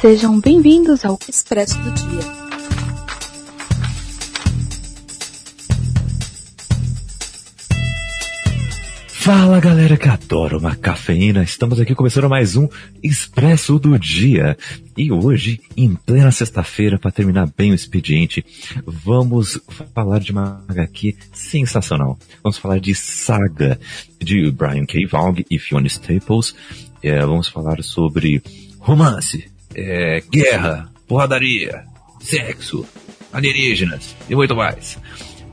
Sejam bem-vindos ao Expresso do Dia. Fala galera que adora uma cafeína, estamos aqui começando mais um Expresso do Dia. E hoje, em plena sexta-feira, para terminar bem o expediente, vamos falar de uma HQ sensacional. Vamos falar de Saga, de Brian K. Vaughan e Fiona Staples. É, vamos falar sobre romance, é, guerra, porradaria, sexo, alienígenas e muito mais.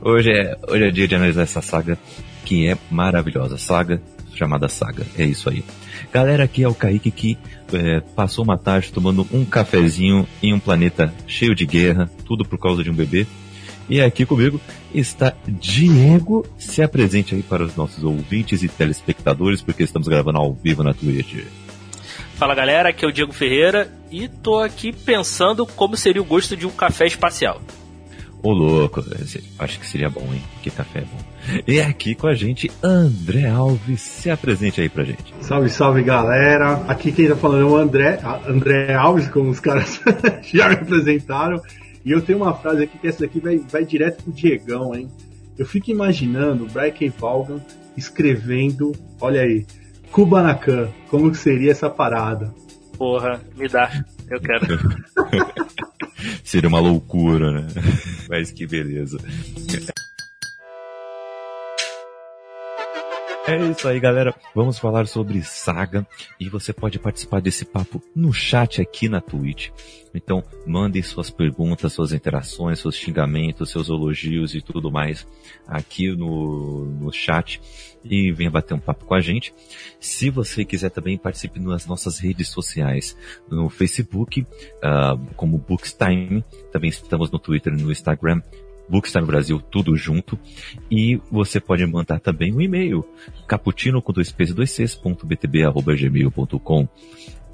Hoje é, hoje é dia de analisar essa saga que é maravilhosa. Saga chamada Saga. É isso aí. Galera, aqui é o Kaique que é, passou uma tarde tomando um cafezinho em um planeta cheio de guerra, tudo por causa de um bebê. E aqui comigo está Diego. Se apresente aí para os nossos ouvintes e telespectadores, porque estamos gravando ao vivo na Twitch. Fala galera, aqui é o Diego Ferreira e tô aqui pensando como seria o gosto de um café espacial. Ô louco, acho que seria bom, hein? Que café é bom. E aqui com a gente, André Alves. Se apresente aí pra gente. Salve, salve galera. Aqui quem tá falando é o André, André Alves, como os caras já me apresentaram. E eu tenho uma frase aqui que essa daqui vai, vai direto pro Diegão, hein? Eu fico imaginando o Brian K. Vaughan escrevendo, olha aí, Kubanacan, como que seria essa parada? Porra, me dá, eu quero. Seria uma loucura, né? Mas que beleza. É isso aí, galera. Vamos falar sobre saga e você pode participar desse papo no chat aqui na Twitch. Então, mandem suas perguntas, suas interações, seus xingamentos, seus elogios e tudo mais aqui no, no chat e venha bater um papo com a gente. Se você quiser também participe nas nossas redes sociais, no Facebook, uh, como Bookstime, também estamos no Twitter e no Instagram, Bookstime Brasil, tudo junto. E você pode mandar também um e-mail, caputino com dois p's dois c's, ponto btb, arroba, gmail.com.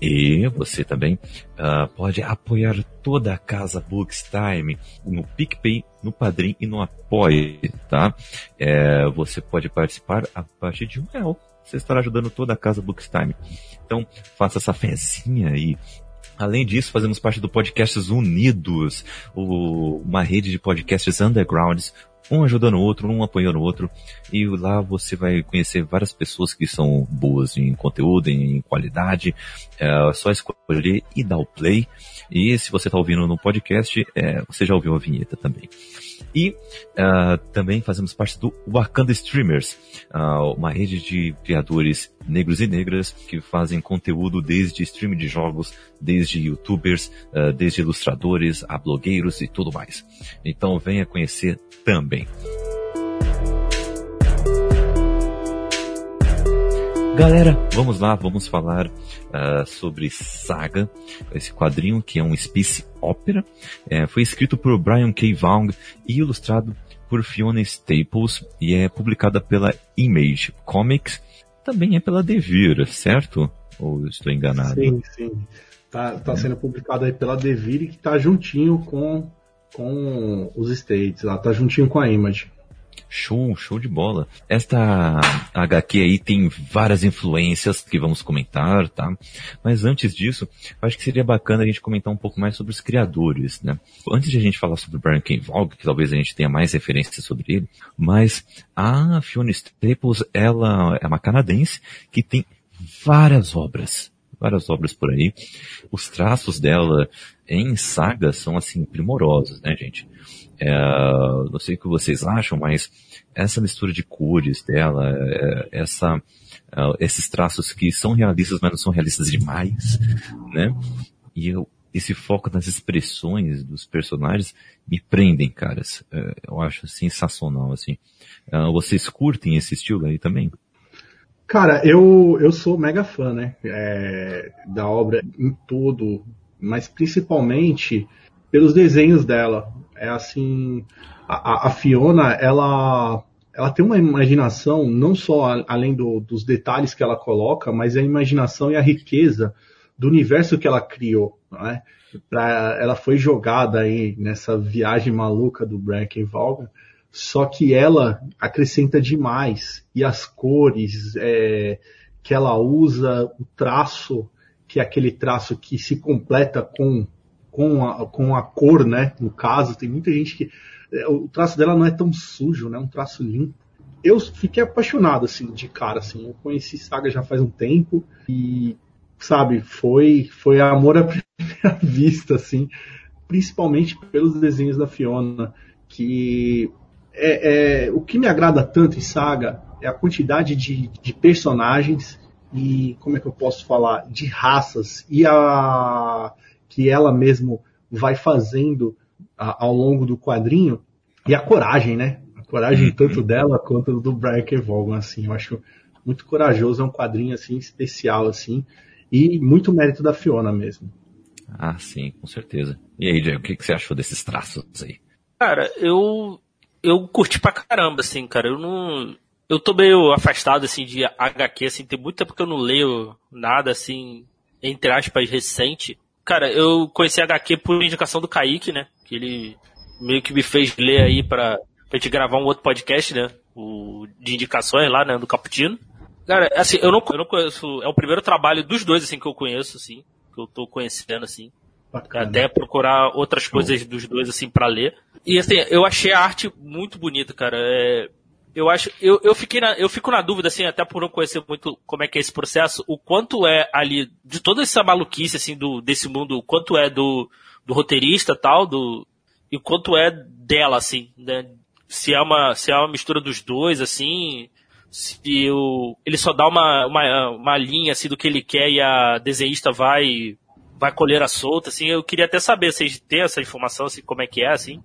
E você também uh, pode apoiar toda a casa Bookstime no PicPay, no Padrim e no Apoie, tá? É, você pode participar a partir de um real. Você estará ajudando toda a casa Bookstime. Então, faça essa fezinha aí Além disso, fazemos parte do Podcasts Unidos, uma rede de podcasts undergrounds, um ajudando o outro, um apoiando o outro, e lá você vai conhecer várias pessoas que são boas em conteúdo, em qualidade, é só escolher e dar o play, e se você está ouvindo no podcast, é, você já ouviu a vinheta também. E uh, também fazemos parte do Wakanda Streamers, uh, uma rede de criadores negros e negras que fazem conteúdo desde streaming de jogos, desde youtubers, uh, desde ilustradores, a blogueiros e tudo mais. Então venha conhecer também. Galera, vamos lá, vamos falar uh, sobre Saga, esse quadrinho que é um space opera. É, foi escrito por Brian K. Vaughan e ilustrado por Fiona Staples e é publicada pela Image Comics. Também é pela Devir, certo? Ou estou enganado? Sim, sim. Tá, tá é. sendo publicado aí pela Devir que tá juntinho com, com os States, lá tá juntinho com a Image. Show, show de bola. Esta HQ aí tem várias influências que vamos comentar, tá? Mas antes disso, acho que seria bacana a gente comentar um pouco mais sobre os criadores, né? Antes de a gente falar sobre o Brian K. Vaughan, que talvez a gente tenha mais referências sobre ele, mas a Fiona Staples, ela é uma canadense que tem várias obras, várias obras por aí. Os traços dela em saga são assim primorosos, né, gente? É, não sei o que vocês acham, mas essa mistura de cores dela, é, essa, é, esses traços que são realistas, mas não são realistas demais, né? E eu, esse foco nas expressões dos personagens me prendem, caras. É, eu acho sensacional, assim. Vocês curtem esse estilo aí também? Cara, eu, eu sou mega fã, né? É, da obra em todo, mas principalmente pelos desenhos dela. É assim, a, a Fiona, ela, ela tem uma imaginação, não só além do, dos detalhes que ela coloca, mas a imaginação e a riqueza do universo que ela criou. Né? Pra, ela foi jogada aí nessa viagem maluca do Bracken Vaughan, só que ela acrescenta demais. E as cores é, que ela usa, o traço que é aquele traço que se completa com, com, a, com a cor, né? No caso, tem muita gente que. É, o traço dela não é tão sujo, né? Um traço limpo. Eu fiquei apaixonado, assim, de cara, assim. Eu conheci Saga já faz um tempo e, sabe, foi, foi amor à primeira vista, assim. Principalmente pelos desenhos da Fiona, que é, é, o que me agrada tanto em Saga é a quantidade de, de personagens e como é que eu posso falar de raças e a que ela mesmo vai fazendo a, ao longo do quadrinho e a coragem, né? A coragem uhum. tanto dela quanto do Brian K. Vaughan, assim, eu acho muito corajoso, é um quadrinho assim especial assim e muito mérito da Fiona mesmo. Ah, sim, com certeza. E aí, Diego, o que, que você achou desses traços aí? Cara, eu eu curti pra caramba, assim, cara. Eu não eu tô meio afastado, assim, de HQ, assim, tem muito tempo que eu não leio nada, assim, entre aspas, recente. Cara, eu conheci HQ por indicação do Kaique, né? Que ele meio que me fez ler aí pra, pra gente gravar um outro podcast, né? O, de indicações lá, né? Do Caputino. Cara, assim, eu não, eu não conheço. É o primeiro trabalho dos dois, assim, que eu conheço, assim. Que eu tô conhecendo, assim. Bacana. Até procurar outras coisas dos dois, assim, para ler. E, assim, eu achei a arte muito bonita, cara. É, eu acho, eu, eu fiquei na, eu fico na dúvida, assim, até por não conhecer muito como é que é esse processo, o quanto é ali, de toda essa maluquice, assim, do, desse mundo, o quanto é do, do roteirista tal, do, e o quanto é dela, assim, né? Se é uma, se é uma mistura dos dois, assim, se o, ele só dá uma, uma, uma linha, assim, do que ele quer e a desenhista vai, vai colher a solta, assim, eu queria até saber, vocês têm essa informação, assim, como é que é, assim,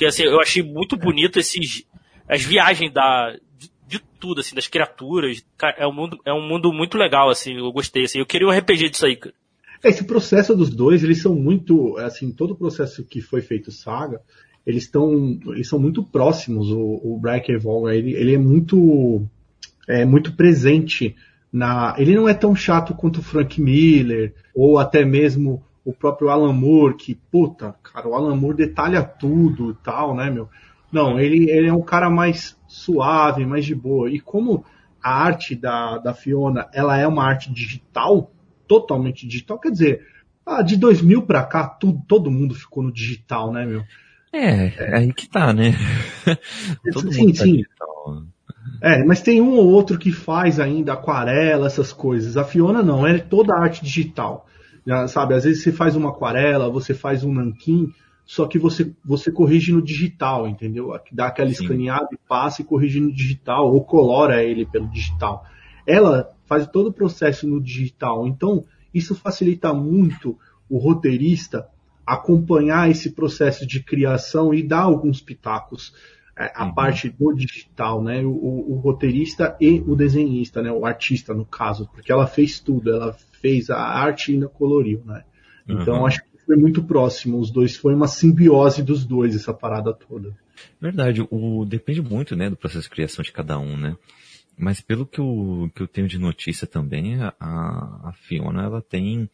porque, assim, eu achei muito bonito esses, as viagens da, de, de, tudo, assim, das criaturas. É um, mundo, é um mundo muito legal, assim, eu gostei, assim. Eu queria um RPG disso aí, cara. Esse processo dos dois, eles são muito, assim, todo o processo que foi feito Saga, eles estão, eles são muito próximos. O, o Brian Evolga, ele, ele é muito, é muito presente na, ele não é tão chato quanto o Frank Miller, ou até mesmo o próprio Alan Moore, que, puta, cara, o Alan Moore detalha tudo e tal, né, meu? Não, ele, ele é um cara mais suave, mais de boa. E como a arte da, da Fiona, ela é uma arte digital, totalmente digital, quer dizer, ah, de 2000 para cá, tudo, todo mundo ficou no digital, né, meu? É, é aí que tá, né? todo sim, mundo tá sim. digital. É, mas tem um ou outro que faz ainda aquarela, essas coisas. A Fiona não, ela é toda arte digital. Sabe, às vezes você faz uma aquarela, você faz um nanquim, só que você, você corrige no digital, entendeu? Dá aquela Sim. escaneada e passa e corrige no digital, ou colora ele pelo digital. Ela faz todo o processo no digital, então isso facilita muito o roteirista acompanhar esse processo de criação e dar alguns pitacos é, a uhum. parte do digital, né? O, o, o, roteirista e o desenhista, né? O artista no caso, porque ela fez tudo, ela fez a arte e ainda coloriu, né? Então uhum. acho que foi muito próximo. Os dois foi uma simbiose dos dois, essa parada toda. Verdade, o, depende muito, né, do processo de criação de cada um, né? Mas pelo que eu, que eu tenho de notícia também, a, a Fiona, ela tem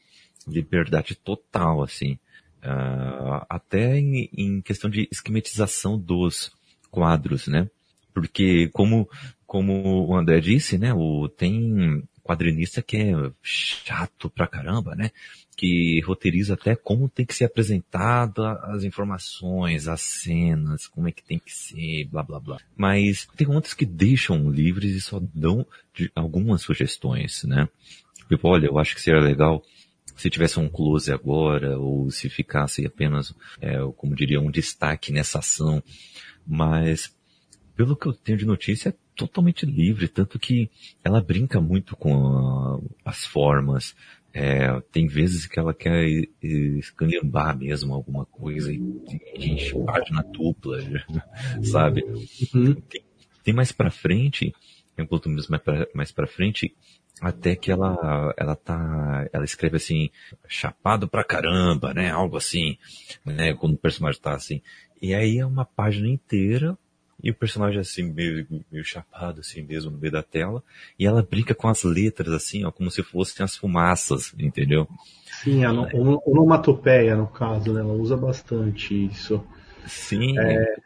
liberdade total, assim. Uh, até em, em, questão de esquematização dos quadros, né? Porque como, como o André disse, né, o, tem quadrinista que é chato pra caramba, né? Que roteiriza até como tem que ser apresentada as informações, as cenas, como é que tem que ser, blá blá blá. Mas tem outros que deixam livres e só dão algumas sugestões, né? Tipo, olha, eu acho que seria legal se tivesse um close agora, ou se ficasse apenas, é, como diria, um destaque nessa ação. Mas, pelo que eu tenho de notícia, é totalmente livre, tanto que ela brinca muito com a, as formas, é, tem vezes que ela quer escalhambar mesmo alguma coisa e enche página dupla, sabe? Uhum. Tem, tem, mais pra frente, um pouco mais pra, mais pra frente, até que ela, ela tá, ela escreve assim, chapado pra caramba, né? Algo assim, né? Quando o personagem tá assim. E aí é uma página inteira e o personagem assim, meio, meio chapado assim mesmo no meio da tela, e ela brinca com as letras assim, ó, como se fossem as fumaças, entendeu? Sim, a onomatopeia no caso, né? Ela usa bastante isso. Sim. É,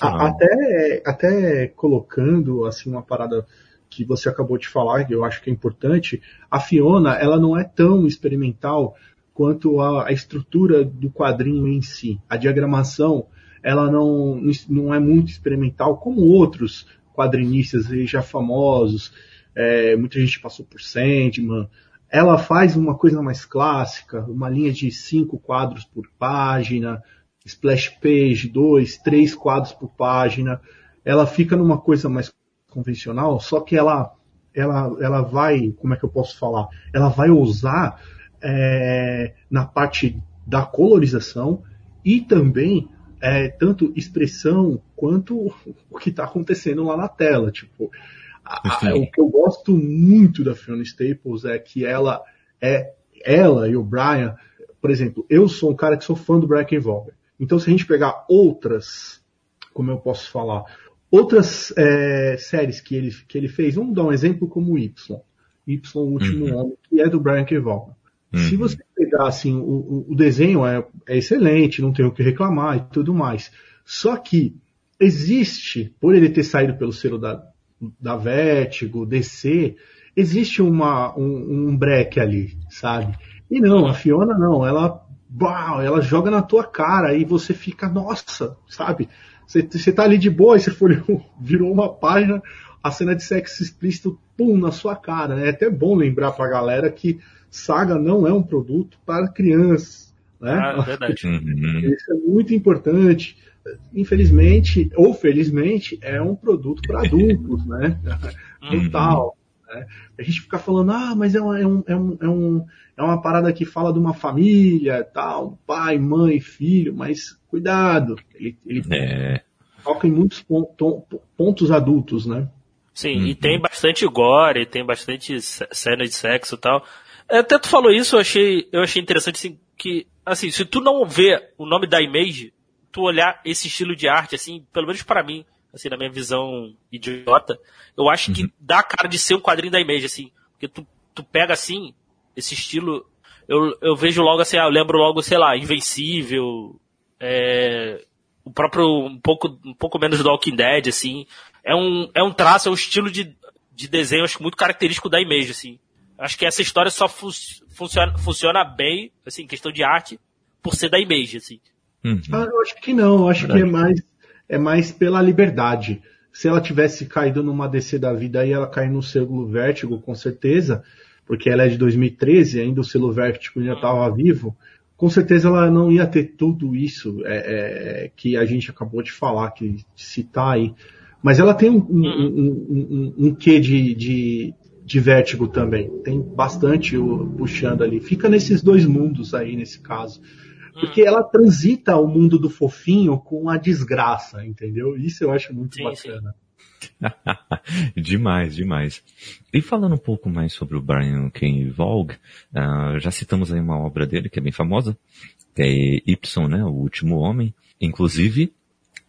até, até colocando assim uma parada que você acabou de falar, que eu acho que é importante, a Fiona, ela não é tão experimental quanto a, a estrutura do quadrinho em si. A diagramação, ela não, não é muito experimental, como outros quadrinistas já famosos, é, muita gente passou por Sandman, ela faz uma coisa mais clássica, uma linha de cinco quadros por página, splash page, dois, três quadros por página. Ela fica numa coisa mais convencional, só que ela, ela, ela vai, como é que eu posso falar? Ela vai usar é, na parte da colorização e também é, tanto expressão quanto o que está acontecendo lá na tela. Tipo, a, a, o que eu gosto muito da Fiona Staples é que ela é ela e o Brian, por exemplo, eu sou um cara que sou fã do Brian K. Então, se a gente pegar outras, como eu posso falar, outras é, séries que ele, que ele fez, vamos dar um exemplo como Y. Y, o Último uhum. Homem, que é do Brian. Vaughan. Uhum. Se você pegar assim, o, o desenho é, é, excelente, não tem o que reclamar e tudo mais. Só que existe, por ele ter saído pelo selo da, da Vertigo, DC, existe uma, um, um break ali, sabe? E não, a Fiona não, ela, uau, ela joga na tua cara e você fica, nossa, sabe? Você, você tá ali de boa e você folheou, virou uma página, a cena de sexo explícito, pum, na sua cara. Né? É até bom lembrar pra galera que Saga não é um produto para crianças. Né? Ah, verdade. Uhum. Isso é muito importante. Infelizmente, ou felizmente, é um produto para adultos, né? Uhum. Total. Né? A gente fica falando, ah, mas é, um, é, um, é, um, é, um, é uma parada que fala de uma família, tal, pai, mãe, filho, mas cuidado, ele, ele É. toca em muitos ponto- pontos adultos, né? Sim, Uhum. e tem bastante gore, tem bastante cena de sexo e tal. É, Até tu falou isso, eu achei, eu achei interessante assim, que, assim, se tu não vê o nome da Image, tu olhar esse estilo de arte, assim, pelo menos para mim, assim, na minha visão idiota, eu acho que dá a cara de ser um quadrinho da Image, assim, porque tu, tu pega assim, esse estilo, eu, eu vejo logo assim, ah, eu lembro logo, sei lá, Invencível, é, o próprio, um pouco, um pouco menos do Walking Dead, assim, é um, é um traço, é um estilo de, de desenho, acho que muito característico da Image, assim. Acho que essa história só fu funciona, funciona bem, assim, questão de arte, por ser da Image, assim. Uhum. Ah, eu acho que não, eu acho que é mais, é mais pela liberdade. Se ela tivesse caído numa DC da vida, aí ela cai no selo Vértigo, com certeza, porque ela é de 2013, ainda o selo Vértigo ainda estava vivo. Com certeza ela não ia ter tudo isso é, é, que a gente acabou de falar, que de citar aí. Mas ela tem um, um, um, um, um quê de, de, de vértigo também. Tem bastante o, puxando ali. Fica nesses dois mundos aí, nesse caso. Porque ela transita o mundo do fofinho com a desgraça, entendeu? Isso eu acho muito Sim, bacana. demais, demais. E falando um pouco mais sobre o Brian K. Vaughan, ah, já citamos aí uma obra dele que é bem famosa, que é Y, né? O Último Homem. Inclusive,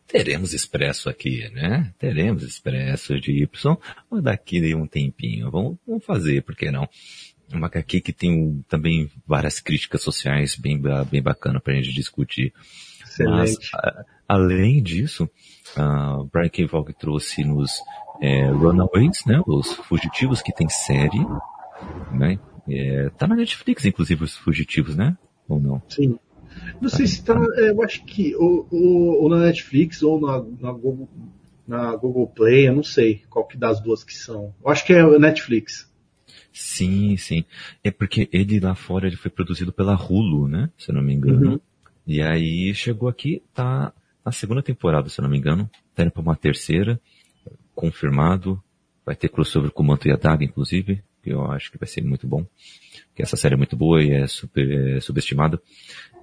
teremos expresso aqui, né? Teremos expresso de Y daqui de um tempinho. Vamos, vamos fazer, por que não? Uma HQ que tem também várias críticas sociais bem, bem bacana pra gente discutir. Mas, Excelente. a- além disso, a Brian K. Vaughan trouxe nos é, Runaways, né? Os Fugitivos, que tem série, né? É, tá na Netflix, inclusive, os Fugitivos, né? Ou não? Sim. Não sei se tá. Eu acho que ou, ou- ou na Netflix ou na, na, Google, na Google Play, eu não sei qual que das duas que são. Eu acho que é Netflix. Sim, sim. É porque ele lá fora ele foi produzido pela Hulu, né? Se eu não me engano. Uhum. E aí chegou aqui, tá na segunda temporada, se eu não me engano. Tá indo pra uma terceira, confirmado. Vai ter crossover com o Manto e a Daga, inclusive, que eu acho que vai ser muito bom. Que essa série é muito boa e é super é subestimada.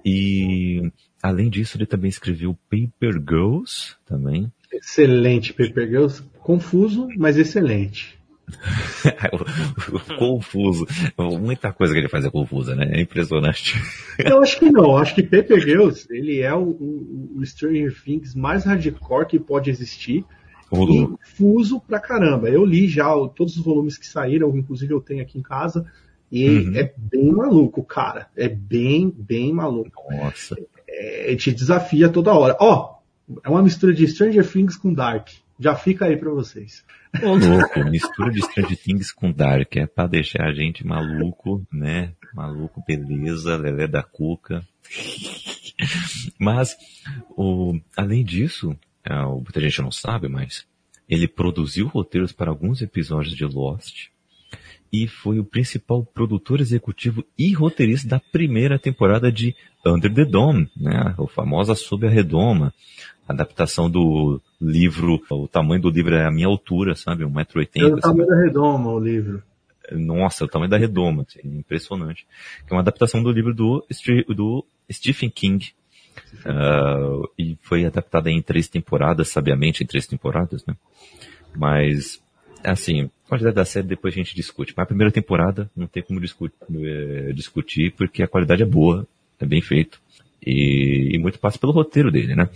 E além disso, ele também escreveu Paper Girls, também. Excelente, Paper Girls. Confuso, mas excelente. Confuso. Muita coisa que ele faz é confusa, né? É impressionante. Eu acho que não. Acho que Paper Girls, ele é o, o, o Stranger Things mais hardcore que pode existir. Confuso pra caramba. Eu li já todos os volumes que saíram, inclusive eu tenho aqui em casa. E Uhum. é bem maluco, cara. É bem, bem maluco. Nossa. É, te desafia toda hora. Ó, é uma mistura de Stranger Things com Dark. Já fica aí para vocês. Ô louco, mistura de Stranger Things com Dark, é pra deixar a gente maluco, né? Maluco, beleza, Lelé da Cuca. Mas, o, além disso, é, muita gente não sabe, mas ele produziu roteiros para alguns episódios de Lost e foi o principal produtor executivo e roteirista da primeira temporada de Under the Dome, né? O famosa Sob a Redoma. Adaptação do livro, o tamanho do livro é a minha altura, sabe? 1,80m. É o tamanho da redoma o livro. Nossa, o tamanho da redoma, assim, impressionante. É uma adaptação do livro do, do Stephen King. Uh, e foi adaptada em três temporadas, sabiamente em três temporadas, né? Mas, assim, qualidade da série depois a gente discute. Mas a primeira temporada não tem como discutir, é, discutir porque a qualidade é boa, é bem feito. E, e muito passa pelo roteiro dele, né?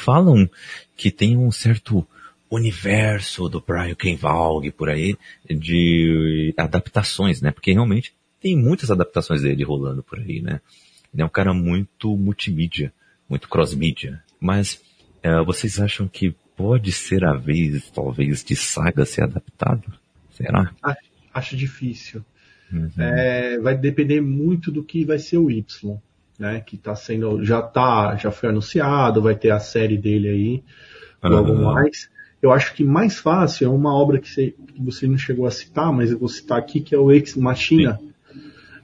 falam que tem um certo universo do Brian K. Vaughan por aí de adaptações, né? Porque realmente tem muitas adaptações dele rolando por aí, né? Ele é um cara muito multimídia, muito cross-mídia. Mas é, vocês acham que pode ser a vez, talvez, de Saga ser adaptado? Será? Acho, acho difícil. Uhum. É, vai depender muito do que vai ser o Y né? Que tá sendo, já tá, já foi anunciado, vai ter a série dele aí, logo uhum. mais. Eu acho que mais fácil é uma obra que você, que você não chegou a citar, mas eu vou citar aqui, que é o Ex Machina,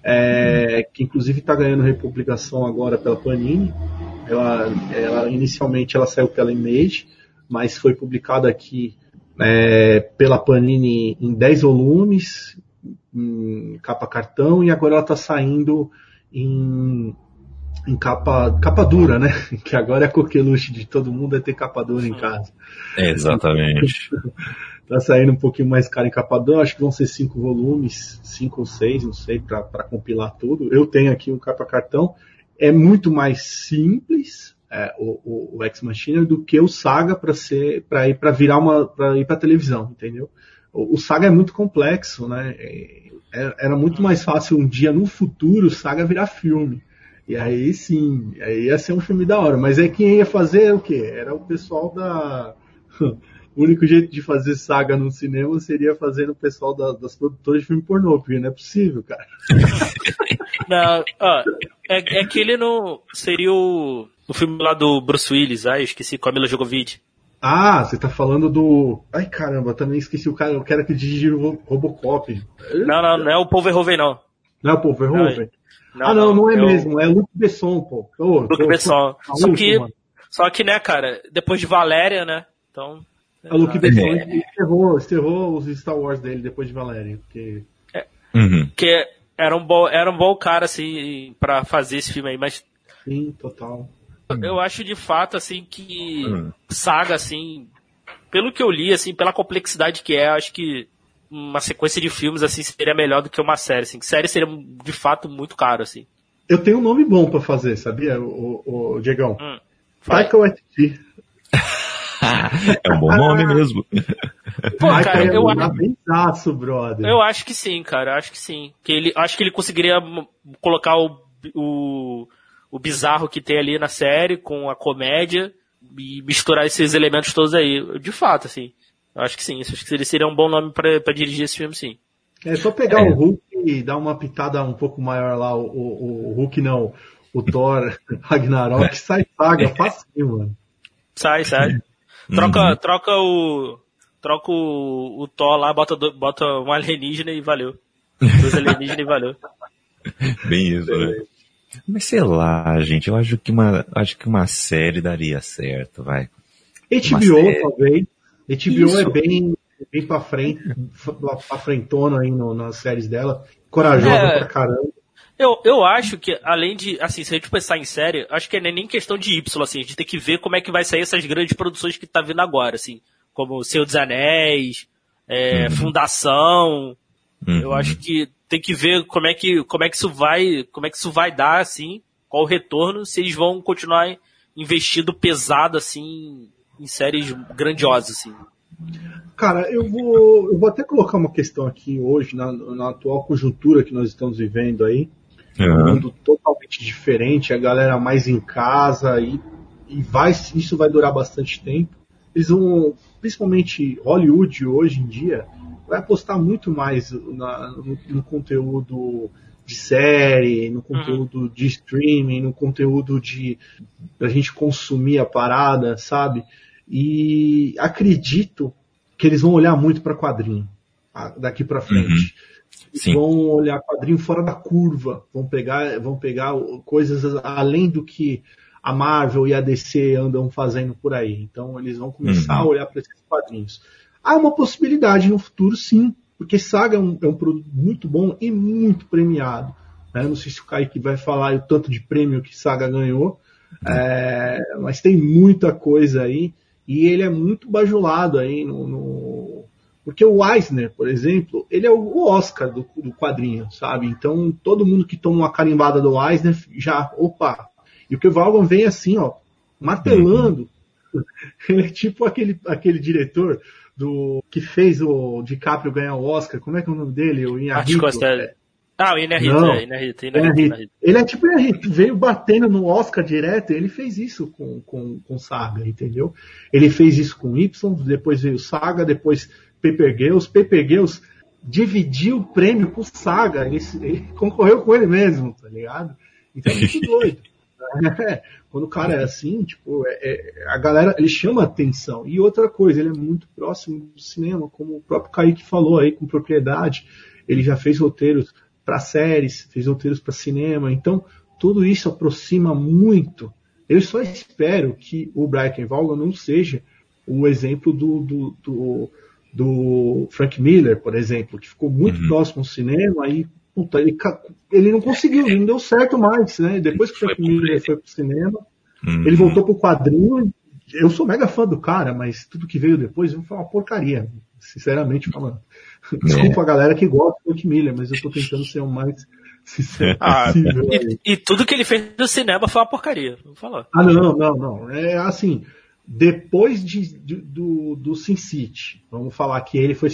é, uhum. que inclusive está ganhando republicação agora pela Panini. Ela, ela, inicialmente ela saiu pela Image, mas foi publicada aqui é, pela Panini em 10 volumes, em capa cartão, e agora ela está saindo em em capa, capa dura, né? Que agora é a coqueluche de todo mundo é ter capa dura em casa. Exatamente. tá saindo um pouquinho mais caro em capa dura, acho que vão ser cinco volumes, cinco ou seis, não sei, para compilar tudo. Eu tenho aqui um capa cartão. É muito mais simples é, o, o, Ex Machina do que o Saga para ser para ir para virar uma para ir para televisão, entendeu? O, o, Saga é muito complexo, né? É, era muito mais fácil um dia no futuro o Saga virar filme. E aí sim, aí ia ser um filme da hora. Mas aí quem ia fazer o quê? Era o pessoal da. O único jeito de fazer saga no cinema seria fazendo o pessoal da, das produtoras de filme pornô, porque não é possível, cara. não, ó, é, é que ele não. Seria o, o filme lá do Bruce Willis, ah, eu esqueci, com a Mila Jovovich. Ah, você tá falando do. Ai caramba, também esqueci o cara, o cara que dirigiu o Robocop. Não, não, não é o Paul Verhoeven, não. Não é o Paul Verhoeven? Não, ah, não, não, é mesmo. É Luke Besson, pô. Oh, Luke Besson. Só que, só que, né, cara, depois de Valéria, né? Então. É, o Luke Besson é. enterrou, enterrou os Star Wars dele depois de Valéria. Porque... É, uhum. que era um, bom, era um bom cara, assim, pra fazer esse filme aí, mas. Sim, total. Eu acho de fato, assim, que uhum. saga, assim, pelo que eu li, assim, pela complexidade que é, acho que uma sequência de filmes assim seria melhor do que uma série. Assim. Série seria de fato muito caro, assim. Eu tenho um nome bom para fazer, sabia, o, o, o Diegão? Hum, Taika Waititi. É um bom nome mesmo. Pô, cara, é eu, acho, brother. eu acho que sim, cara, eu acho que sim. Que ele, acho que ele conseguiria colocar o, o, o bizarro que tem ali na série com a comédia e misturar esses elementos todos aí. De fato, assim. Eu acho que sim, acho que ele seria um bom nome para dirigir esse filme, sim. É só pegar é. o Hulk e dar uma pitada um pouco maior lá, o, o, o Hulk não, o Thor Ragnarok, sai paga, facinho, mano. Sai, sai. Troca, uhum. troca o. Troca o, o Thor lá, bota, bota um alienígena e valeu. Dois alienígenas e valeu. Bem isso, né? Mas sei lá, gente, eu acho que uma, acho que uma série daria certo, vai. HBO, talvez. HBO Isso. é bem, bem pra frente, pra frentona aí no, nas séries dela. Corajosa é, pra caramba. Eu, eu acho que, além de, assim, se a gente pensar em série, acho que não é nem questão de Y, assim, a gente tem que ver como é que vai sair essas grandes produções que tá vindo agora, assim, como Senhor dos Anéis, é, uhum. Fundação, uhum. eu acho que tem que ver como é que, como é que isso vai, como é que isso vai dar, assim, qual o retorno, se eles vão continuar investindo pesado, assim, em séries grandiosas, assim. Cara, eu vou, eu vou até colocar uma questão aqui hoje, na, na atual conjuntura que nós estamos vivendo aí. Uhum. Um mundo totalmente diferente, a galera mais em casa e, e vai, isso vai durar bastante tempo. eles vão, principalmente Hollywood hoje em dia, vai apostar muito mais na, no, no, conteúdo de série, no conteúdo uhum. de streaming, no conteúdo de a gente consumir a parada, sabe? E acredito que eles vão olhar muito para quadrinho daqui para frente. Uhum. Vão olhar quadrinho fora da curva, vão pegar, vão pegar coisas além do que a Marvel e a DC andam fazendo por aí. Então eles vão começar uhum. a olhar para esses quadrinhos. Há uma possibilidade no futuro, sim, porque Saga é um, é um produto muito bom e muito premiado. Né? Não sei se o Kaique vai falar o tanto de prêmio que Saga ganhou, uhum. é, mas tem muita coisa aí e ele é muito bajulado aí no, no... porque o Eisner, por exemplo, ele é o Oscar do, do, quadrinho, sabe? Então todo mundo que toma uma carimbada do Eisner já, opa, e o que o Valgon vem assim, ó, martelando. Uhum. Ele é tipo aquele, aquele diretor do que fez o DiCaprio ganhar o Oscar. Como é que é o nome dele? O Inharito. É... Ah, o Inharito, é, Inharito, Inharito, Ele é tipo Inharito, veio batendo no Oscar direto, ele fez isso com, com, com Saga, entendeu? Ele fez isso com Y, depois veio Saga, depois Paper Girls. Paper Girls dividiu o prêmio com Saga, ele, ele concorreu com ele mesmo, tá ligado? Então é muito doido. É, quando o cara é assim, tipo, é, é, a galera, ele chama atenção. E outra coisa, ele é muito próximo do cinema, como o próprio Kaique falou aí com propriedade. Ele já fez roteiros para séries, fez roteiros para cinema. Então, tudo isso aproxima muito. Eu só espero que o Brian Valga não seja o exemplo do, do, do, do, Frank Miller, por exemplo, que ficou muito uhum. próximo ao cinema e puta, ele, ele não conseguiu, não deu certo mais, né? Depois que o Frank Miller foi pro cinema, uhum. ele voltou pro quadrinho. Eu sou mega fã do cara, mas tudo que veio depois foi uma porcaria, sinceramente falando. É. Desculpa a galera que gosta do Frank Miller, mas eu tô tentando ser o mais sincero ah, e, e, tudo que ele fez no cinema foi uma porcaria, vou falar. Ah, não, não, não. É assim, depois de, de, do, do Sin City, vamos falar que ele foi,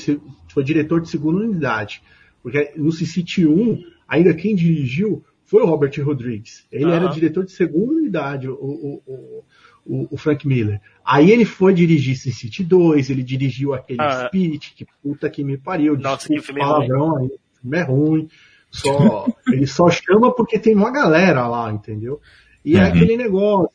foi diretor de segunda unidade. Porque no City 1, ainda quem dirigiu foi o Robert Rodrigues. Ele uhum. era diretor de segunda unidade, o, o, o, o, Frank Miller. Aí ele foi dirigir Sin City 2, ele dirigiu aquele ah. Spirit, que puta que me pariu. Nossa, que filme palavrão, aí, o filme é ruim. Só, ele só chama porque tem uma galera lá, entendeu? E é uhum. é aquele negócio.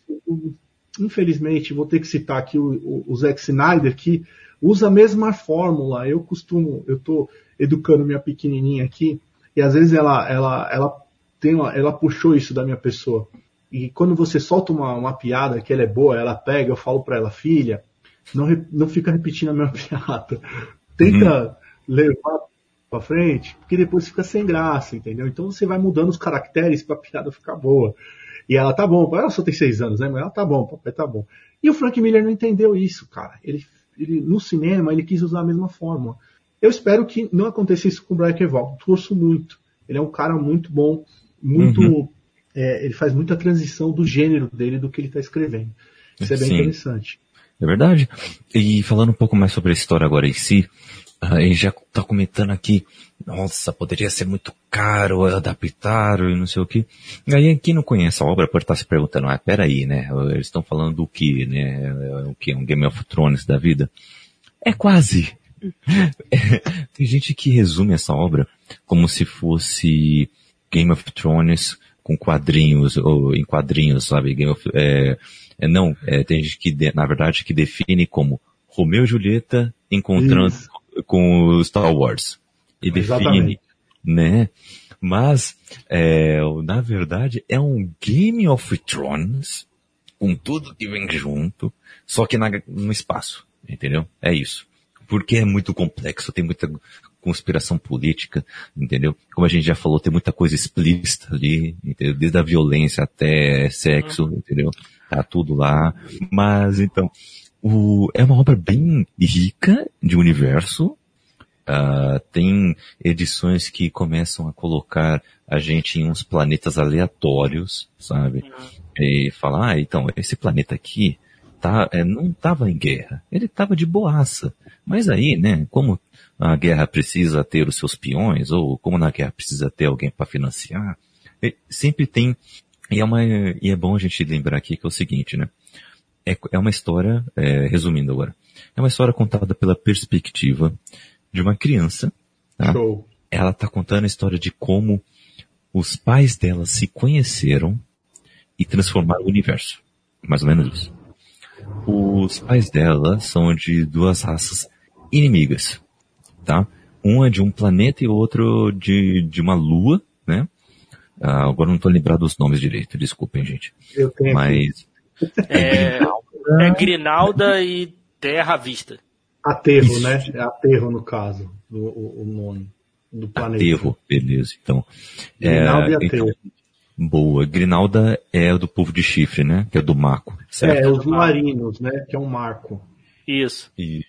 Infelizmente, vou ter que citar aqui o, o, o Zack Snyder, que usa a mesma fórmula. Eu costumo, eu tô, educando minha pequenininha aqui, e às vezes ela, ela, ela, tem uma, ela puxou isso da minha pessoa. E quando você solta uma, uma piada que ela é boa, ela pega, eu falo para ela, filha, não, não fica repetindo a mesma piada. Tenta uhum. levar para frente, porque depois fica sem graça, entendeu? Então você vai mudando os caracteres para a piada ficar boa. E ela tá bom, ela só tem seis anos, né? Mas ela tá bom, papai tá bom. E o Frank Miller não entendeu isso, cara. Ele, ele no cinema ele quis usar a mesma fórmula. Eu espero que não aconteça isso com o Brian Keval. Torço muito. Ele é um cara muito bom, muito. Uhum. É, ele faz muita transição do gênero dele do que ele está escrevendo. Isso é bem Sim. interessante. É verdade. E falando um pouco mais sobre a história agora em si, uh, ele já está comentando aqui, nossa, poderia ser muito caro adaptar e não sei o que. E aí quem não conhece a obra pode estar se perguntando, ah, peraí, né? Eles estão falando do que, né? O que? Um Game of Thrones da vida? É quase. Tem gente que resume essa obra como se fosse Game of Thrones com quadrinhos, ou em quadrinhos, sabe? Game of, é, é, não, é, tem gente que, na verdade, que define como Romeu e Julieta encontrando Com Star Wars. E define, né? Mas, é, na verdade, é um Game of Thrones com tudo que vem junto, só que na, no espaço, entendeu? É isso porque é muito complexo, tem muita conspiração política, entendeu? Como a gente já falou, tem muita coisa explícita ali, entendeu? Desde a violência até sexo, entendeu? Tá tudo lá. Mas então, o, é uma obra bem rica de universo. Uh, tem edições que começam a colocar a gente em uns planetas aleatórios, sabe? Uhum. E falar, ah, então, esse planeta aqui, tá, é, não estava em guerra, ele estava de boaça. Mas aí, né, como a guerra precisa ter os seus peões, ou como na guerra precisa ter alguém para financiar, sempre tem, e é, uma, e é bom a gente lembrar aqui que é o seguinte, né, é, é uma história, é, resumindo agora, é uma história contada pela perspectiva de uma criança. Tá? Show. Ela está contando a história de como os pais dela se conheceram e transformaram o universo. Mais ou menos isso. Os pais dela são de duas raças inimigas, tá? Um é de um planeta e outro de, de uma lua, né? Ah, agora não estou lembrado dos nomes direito, desculpem, gente. Eu tenho. Mas É, é Grinalda e Terra à Vista. Aterro, Isso. né? É aterro no caso, do, o, o nome do planeta. Aterro, beleza. Então, Grinalda e é, Aterro. então, boa. Grinalda é do povo de chifre, né? Que é do Mako, certo? É, os Luarinos, né? Que é um marco. Isso. E,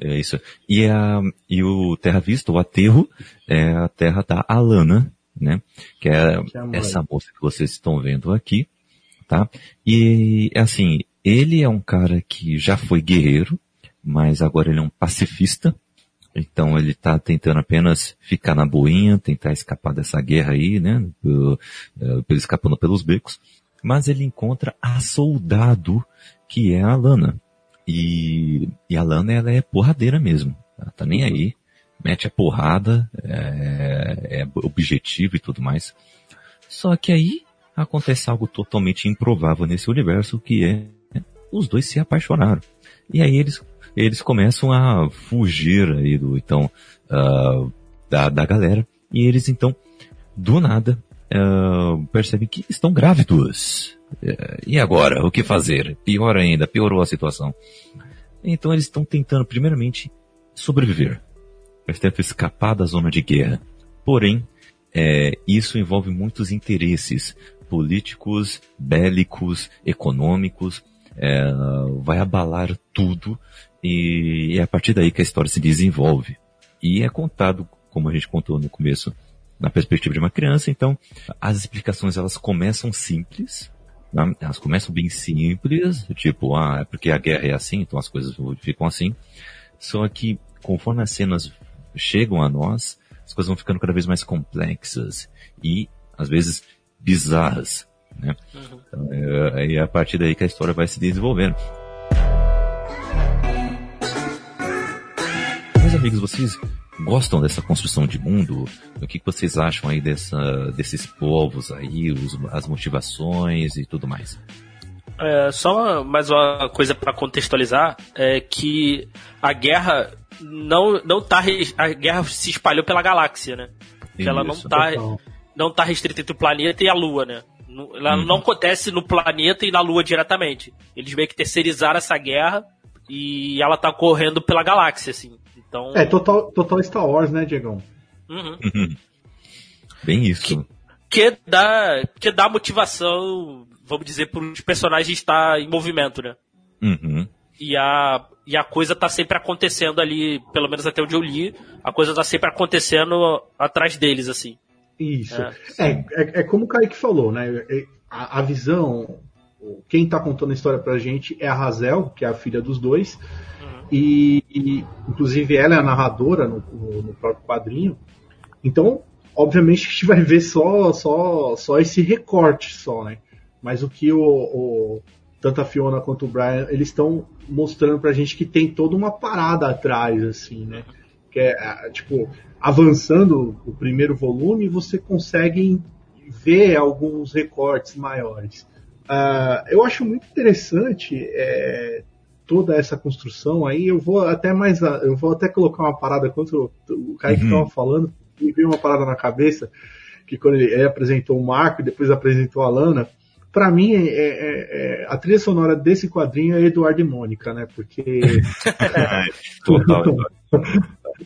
é isso. E, a, e o Terra Vista, o aterro, é a terra da Alana, né? Que é Que é essa moça que vocês estão vendo aqui, tá? E, assim, ele é um cara que já foi guerreiro, mas agora ele é um pacifista. Então ele tá tentando apenas ficar na boinha, tentar escapar dessa guerra aí, né? Do- eh, escapando pelos becos. Mas ele encontra a soldado, que é a Lana. E, e a Lana, ela é porradeira mesmo. Ela tá nem aí. Mete a porrada, é, é objetivo e tudo mais. Só que aí acontece algo totalmente improvável nesse universo, que é os dois se apaixonaram. E aí eles, eles começam a fugir aí do, então, ah, da, da galera. E eles então, do nada, ah, percebem que estão grávidos. Eh, E agora? O que fazer? Pior ainda, piorou a situação. Então eles estão tentando, primeiramente, sobreviver. Eles tentam escapar da zona de guerra. Porém, é, isso envolve muitos interesses políticos, bélicos, econômicos. é, vai abalar tudo e é a partir daí que a história se desenvolve. E é contado, como a gente contou no começo, na perspectiva de uma criança. Então, as explicações elas começam simples, né? elas começam bem simples, tipo, ah, é porque a guerra é assim, então as coisas ficam assim. Só que conforme as cenas chegam a nós, as coisas vão ficando cada vez mais complexas e às vezes bizarras, né? Então, é, é a partir daí que a história vai se desenvolvendo. Meus amigos, vocês gostam dessa construção de mundo? O que vocês acham aí dessa, desses povos aí, os- as motivações e tudo mais? É, só mais uma coisa pra contextualizar é que a guerra não não tá a guerra se espalhou pela galáxia, né? Que ela não Isso. tá Total. Não tá restrita entre o planeta e a Lua, né? Não- Ela Uhum. não acontece no planeta e na Lua diretamente. Eles meio que terceirizaram essa guerra e ela tá correndo pela galáxia, assim. Então, É, total, total Star Wars, né, Diegão? uhum. Bem isso. que dá que dá motivação, vamos dizer, para os personagens estar em movimento, né? Uhum. E a, e a coisa tá sempre acontecendo ali, pelo menos até onde eu li, a coisa tá sempre acontecendo atrás deles, assim. Isso. É. É, é, é como o Kaique falou, né? É- A, a visão, quem tá contando a história pra gente é a Razel, que é a filha dos dois. E, e, inclusive ela é a narradora no, no- no próprio quadrinho. Então, obviamente a gente vai ver só, só, só esse recorte só, né? Mas o que o, o- tanto a Fiona quanto o Brian, eles estão mostrando pra gente que tem toda uma parada atrás, assim, né? Que é, tipo, avançando o primeiro volume, você consegue ver alguns recortes maiores. Ah, eu acho muito interessante é, toda essa construção aí. Eu vou até mais, eu vou até colocar uma parada quanto o, o Kaique Uhum. estava falando, me veio uma parada na cabeça que quando ele, ele apresentou o Marco e depois apresentou a Lana, para mim é, é- é- a trilha sonora desse quadrinho é Eduardo e Mônica, né? Porque Total.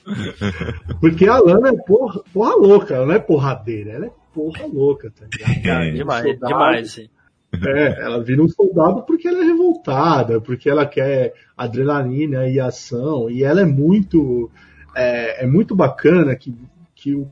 porque a Lana é porra, porra louca, ela não é porradeira, ela é porra louca, tá ligado? É, demais, soldado. demais, assim. É, ela vira um soldado porque ela é revoltada, porque ela quer adrenalina e ação, e ela é muito é, é muito bacana que, que o,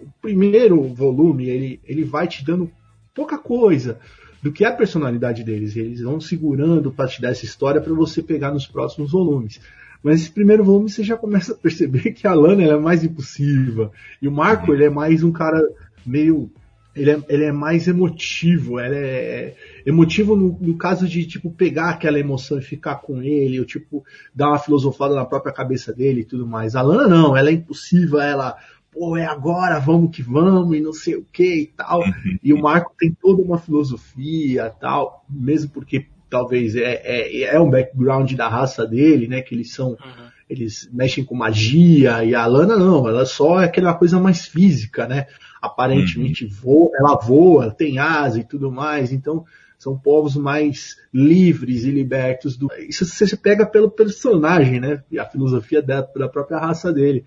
o primeiro volume ele, ele vai te dando pouca coisa do que é a personalidade deles, eles vão segurando para te dar essa história para você pegar nos próximos volumes. Mas esse primeiro volume você já começa a perceber que a Lana ela é mais impulsiva e o Marco ele é mais um cara meio ele é, ele é mais emotivo, ele é emotivo no, no, caso de, tipo, pegar aquela emoção e ficar com ele, ou, tipo, dar uma filosofada na própria cabeça dele e tudo mais. A Lana não, ela é impossível, ela, pô, é agora, vamos que vamos, e não sei o que e tal. Uhum. E o Marco tem toda uma filosofia tal, mesmo porque talvez é, é, é um background da raça dele, né, que eles são... Uhum eles mexem com magia e a Lana não, ela só é aquela coisa mais física, né? Aparentemente uhum. voa, ela voa, tem asa e tudo mais, então são povos mais livres e libertos do. Isso você pega pelo personagem, né? E a filosofia da, da própria raça dele.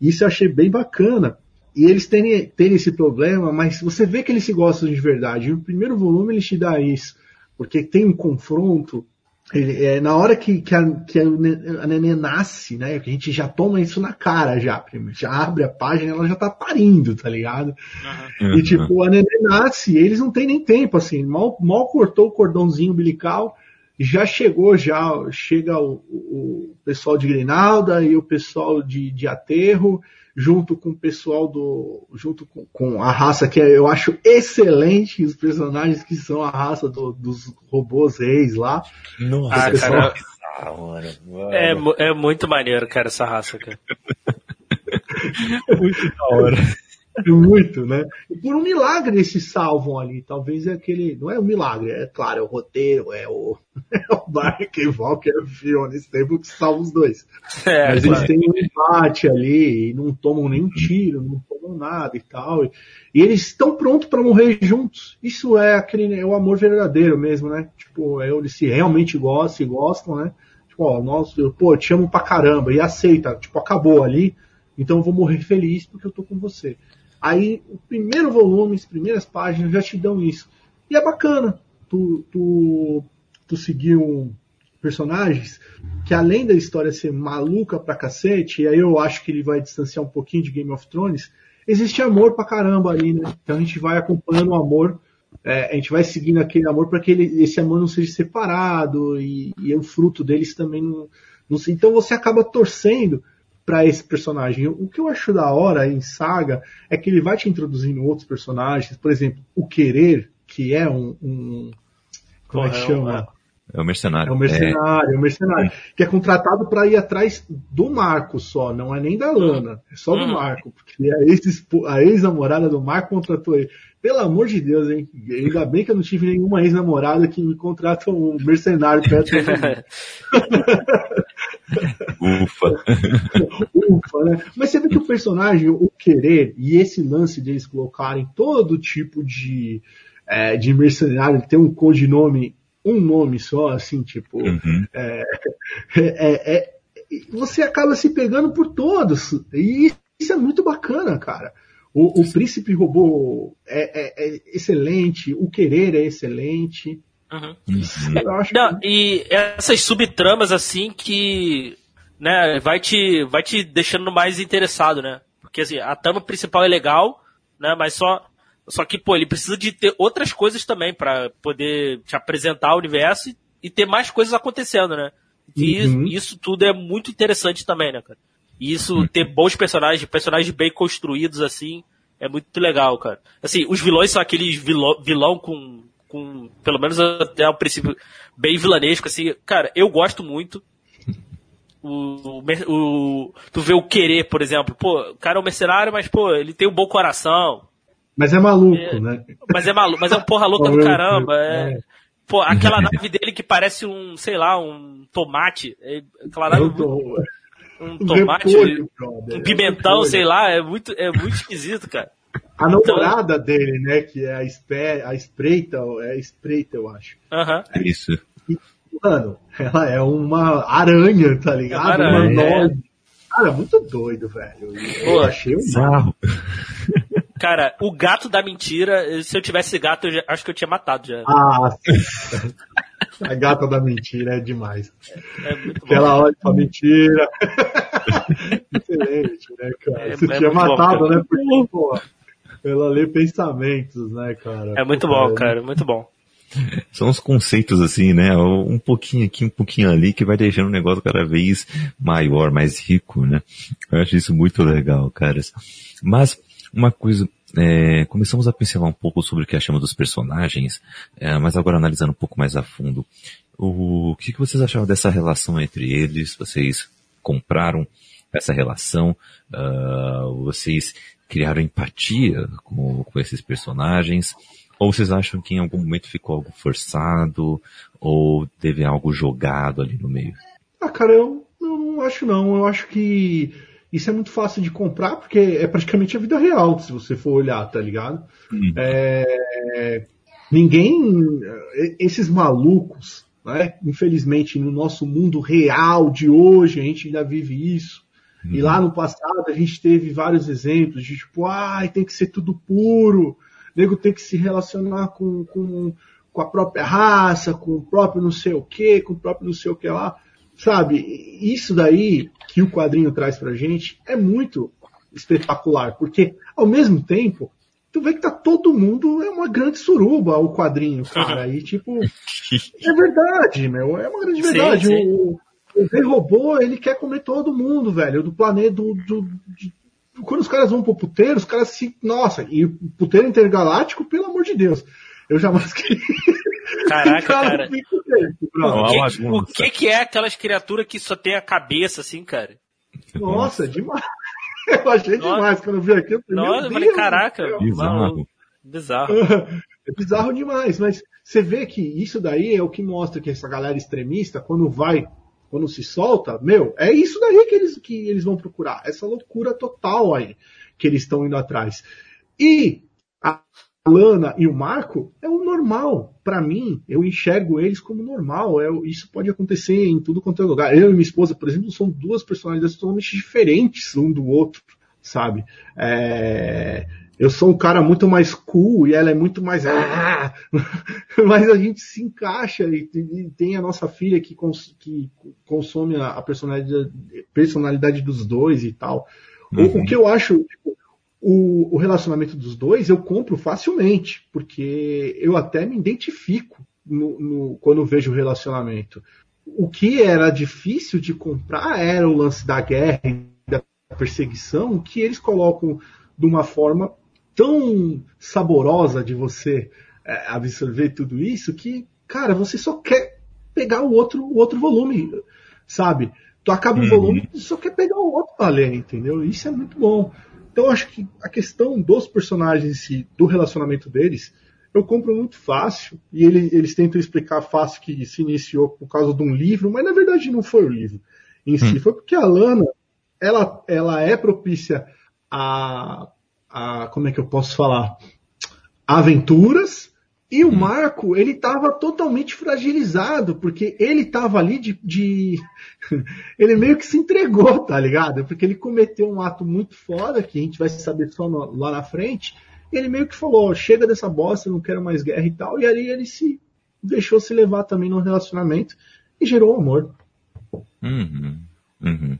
Isso eu achei bem bacana. E eles têm, têm esse problema, mas você vê que eles se gostam de verdade. E o primeiro volume ele te dá isso, porque tem um confronto ele, é, na hora que, que, a, que a, neném nasce, né? Que a gente já toma isso na cara já. Já abre a página ela já tá parindo, tá ligado? Uhum. E tipo, a neném nasce eles não tem nem tempo, assim. Mal, mal cortou o cordãozinho umbilical, já chegou, já chega o, o pessoal de Grinalda e o pessoal de, de aterro junto com o pessoal do. junto com, com, a raça que eu acho excelente, os personagens que são a raça do, dos robôs reis lá. Nossa, ah, pessoal... cara, é, é muito maneiro, cara, essa raça, cara. muito da hora. Muito, né? E por um milagre eles se salvam ali. Talvez é aquele. Não é um milagre, é claro, é o roteiro, é o, é o Mark Walker e o Fiona tempo que salvam os dois. É, Mas eles têm um empate ali e não tomam nenhum tiro, não tomam nada e tal. E, e eles estão prontos para morrer juntos. Isso é aquele é o amor verdadeiro mesmo, né? Tipo, é, eles se realmente gostam e gostam, né? Tipo, ó, nós, eu, pô, eu te amo pra caramba e aceita. Tipo, acabou ali. Então eu vou morrer feliz porque eu tô com você. Aí o primeiro volume, as primeiras páginas já te dão isso. E é bacana tu, tu, tu seguir um personagens que além da história ser maluca pra cacete, e aí eu acho que ele vai distanciar um pouquinho de Game of Thrones, existe amor pra caramba ali, né? Então a gente vai acompanhando o amor, é, a gente vai seguindo aquele amor para que ele, esse amor não seja separado e, e o fruto deles também não, não Então você acaba torcendo para esse personagem. O que eu acho da hora em Saga é que ele vai te introduzindo outros personagens, por exemplo, o Querer, que é um. um como é que chama? É o mercenário. É o mercenário, é, é o mercenário. Que é contratado para ir atrás do Marco só, não é nem da Lana, é só do hum. Marco. Porque a ex-namorada do Marco contratou ele. Pelo amor de Deus, hein? Ainda bem que eu não tive nenhuma ex-namorada que me contrata um mercenário perto de mim. Ufa. Ufa, né? Mas você vê que o personagem, o querer e esse lance deles colocarem todo tipo de, é, de mercenário, ter um codinome, um nome só, assim, tipo. Uhum. É, é, é, você acaba se pegando por todos. E isso é muito bacana, cara. O, o príncipe robô é, é, é, excelente, o querer é excelente. Uhum. Não, e essas subtramas assim que né, vai te vai te deixando mais interessado, né? Porque assim, a trama principal é legal, né, mas só só que pô, ele precisa de ter outras coisas também para poder te apresentar o universo e, e, ter mais coisas acontecendo, né? E uhum. isso, isso, tudo é muito interessante também, né, cara? E isso uhum. ter bons personagens, personagens bem construídos assim, é muito legal, cara. Assim, os vilões são aqueles vilão, vilão com com, pelo menos até o princípio, bem vilanesco, assim. Cara, eu gosto muito. O, o, tu vê o querer, por exemplo. Pô, o cara é um mercenário, mas, pô, ele tem um bom coração. Mas é maluco, é, né? Mas é maluco, mas é um porra louca do caramba. É. é. Pô, aquela nave dele que parece um, sei lá, um tomate. É, aquela nave. Um tomate, repolho, um pimentão, sei lá, é muito, é muito esquisito, cara. A namorada então... dele, né? Que é a, espé, a espreita, é a espreita, eu acho. Aham. É isso. E, mano, ela é uma aranha, tá ligado? É uma aranha, uma. Cara, muito doido, velho. Pô, eu achei um sarro. Cara, o gato da mentira, se eu tivesse gato, eu já, acho que eu tinha matado já. Ah, a gata da mentira é demais. É, é muito bom. Ela olha pra mentira. Excelente, né, cara? É, Você é tinha matado, bom, né? Porque, pô, ela lê pensamentos, né, cara? É muito bom, cara, muito bom. São os conceitos assim, né? Um pouquinho aqui, um pouquinho ali, que vai deixando o negócio cada vez maior, mais rico, né? Eu acho isso muito legal, cara. Mas uma coisa é, começamos a pincelar um pouco sobre o que achamos dos personagens, é, mas agora analisando um pouco mais a fundo. O, o que, que vocês acharam dessa relação entre eles? Vocês compraram essa relação? Uh, vocês criaram empatia com, com esses personagens? Ou vocês acham que em algum momento ficou algo forçado? Ou teve algo jogado ali no meio? Ah, cara, eu não acho não. Eu acho que isso é muito fácil de comprar, porque é praticamente a vida real, se você for olhar, tá ligado? Uhum. É, ninguém. Esses malucos, né? Infelizmente, no nosso mundo real de hoje, a gente ainda vive isso. Uhum. E lá no passado a gente teve vários exemplos de tipo, ai, ah, tem que ser tudo puro, nego tem que se relacionar com, com, com a própria raça, com o próprio não sei o que, com o próprio não sei o que lá. Sabe, isso daí que o quadrinho traz pra gente é muito espetacular, porque ao mesmo tempo, tu vê que tá todo mundo, é uma grande suruba o quadrinho, cara, e tipo, é verdade, meu, é uma grande verdade. Sim, sim. O, o rei robô, ele quer comer todo mundo, velho, do planeta, do, do de, quando os caras vão pro puteiro, os caras se, nossa, e o puteiro intergaláctico, pelo amor de Deus, eu jamais queria Caraca, cara. o, que, o que, que é aquelas criaturas que só tem a cabeça, assim, cara? Nossa, demais. Eu achei Nossa. demais quando eu vi aquilo. Nossa, eu falei, caraca. Bizarro. Bizarro. É bizarro demais, mas você vê que isso daí é o que mostra que essa galera extremista, quando vai, quando se solta, meu, é isso daí que eles, que eles vão procurar. Essa loucura total aí que eles estão indo atrás. E a Lana e o Marco é o normal. Para mim, eu enxergo eles como normal. É, isso pode acontecer em tudo quanto é lugar. Eu e minha esposa, por exemplo, são duas personalidades totalmente diferentes um do outro, sabe? É, eu sou um cara muito mais cool e ela é muito mais. Ah! Mas a gente se encaixa e, tem a nossa filha que, cons, que consome a, personalidade, personalidade dos dois e tal. Uhum. O, o, que eu acho. Tipo, o, o, relacionamento dos dois eu compro facilmente, porque eu até me identifico no, no, quando vejo o relacionamento. O que era difícil de comprar era o lance da guerra e da perseguição, que eles colocam de uma forma tão saborosa de você é, absorver tudo isso que, cara, você só quer pegar o outro, o outro volume, sabe? Tu acaba uhum. o volume e só quer pegar o outro pra ler, entendeu? Isso é muito bom. Então acho que a questão dos personagens si, do relacionamento deles, eu compro muito fácil. E ele, eles tentam explicar fácil que se iniciou por causa de um livro, mas na verdade não foi o livro em si. Hum. Foi porque a Lana, ela, ela é propícia a, a, como é que eu posso falar? Aventuras, e o hum. Marco, ele estava totalmente fragilizado, porque ele estava ali de, de, Ele meio que se entregou, tá ligado? Porque ele cometeu um ato muito foda, que a gente vai saber só no, lá na frente. E ele meio que falou: chega dessa bosta, não quero mais guerra e tal. E ali ele se deixou se levar também no relacionamento e gerou amor. Uhum, uhum.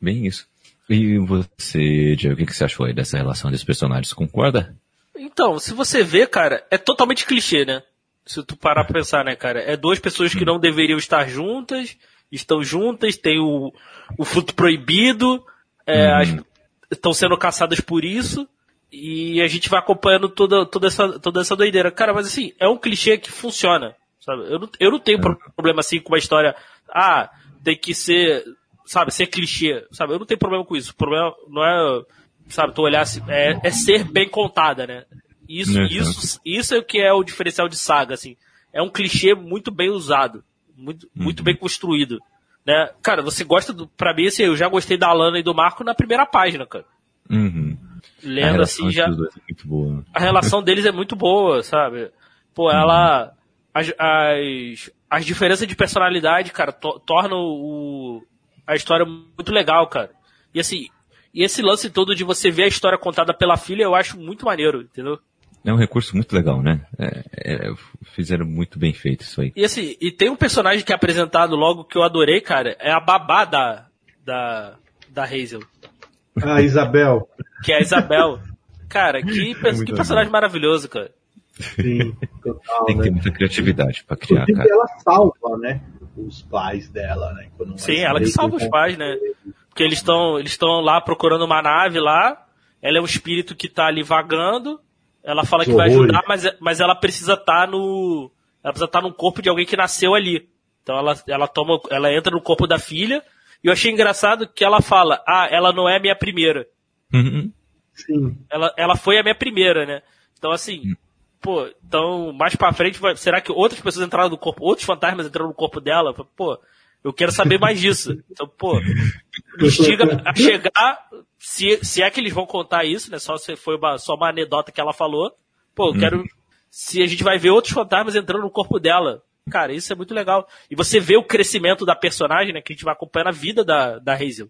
Bem isso. E você, Diego, o que, que você achou aí dessa relação desses personagens? Concorda? Então, se você vê, cara, é totalmente clichê, né? Se tu parar pra pensar, né, cara? É duas pessoas que não deveriam estar juntas, estão juntas, tem o, o fruto proibido, é, uhum. estão sendo caçadas por isso, e a gente vai acompanhando toda, toda, essa, toda essa doideira. Cara, mas assim, é um clichê que funciona, sabe? Eu não, eu não tenho uhum. problema assim com uma história, ah, tem que ser, sabe, ser clichê, sabe? Eu não tenho problema com isso. O problema não é sabe, tu olhar é, é ser bem contada, né? Isso, é, isso, isso é o que é o diferencial de saga, assim. É um clichê muito bem usado, muito, uhum. muito bem construído, né? Cara, você gosta do, pra mim, assim, eu já gostei da Lana e do Marco na primeira página, cara. Uhum. Lendo assim já. É a relação deles é muito boa, sabe? Pô, ela. Uhum. As, as, as diferenças de personalidade, cara, to, tornam o, a história muito legal, cara. E assim, e esse lance todo de você ver a história contada pela filha, eu acho muito maneiro, entendeu? É um recurso muito legal, né? É, é, fizeram muito bem feito isso aí. E assim, e tem um personagem que é apresentado logo que eu adorei, cara, é a babá da, da, da Hazel. A Isabel. Que é a Isabel. cara, que, é que personagem maravilhoso, cara. Sim, total. Tem que ter né? muita criatividade pra criar, cara. ela salva, né? Os pais dela, né? Sim, ela que salva os pais, né? Porque eles estão eles estão lá procurando uma nave lá ela é um espírito que tá ali vagando, ela fala que, que vai ajudar, mas, mas ela precisa estar tá no. Ela precisa estar tá no corpo de alguém que nasceu ali. Então ela, ela toma. Ela entra no corpo da filha. E eu achei engraçado que ela fala, ah, ela não é a minha primeira. Uhum. Sim. Ela, ela foi a minha primeira, né? Então assim, uhum. Pô, então mais pra frente, vai, será que outras pessoas entraram no corpo, outros fantasmas entraram no corpo dela? Pô, eu quero saber mais disso. Então, pô, instiga a chegar, se, se é que eles vão contar isso, né? Só se foi uma, só uma anedota que ela falou. Pô, eu quero. Uhum. Se a gente vai ver outros fantasmas entrando no corpo dela. Cara, isso é muito legal. E você vê o crescimento da personagem, né? Que a gente vai acompanhando a vida da, da Hazel.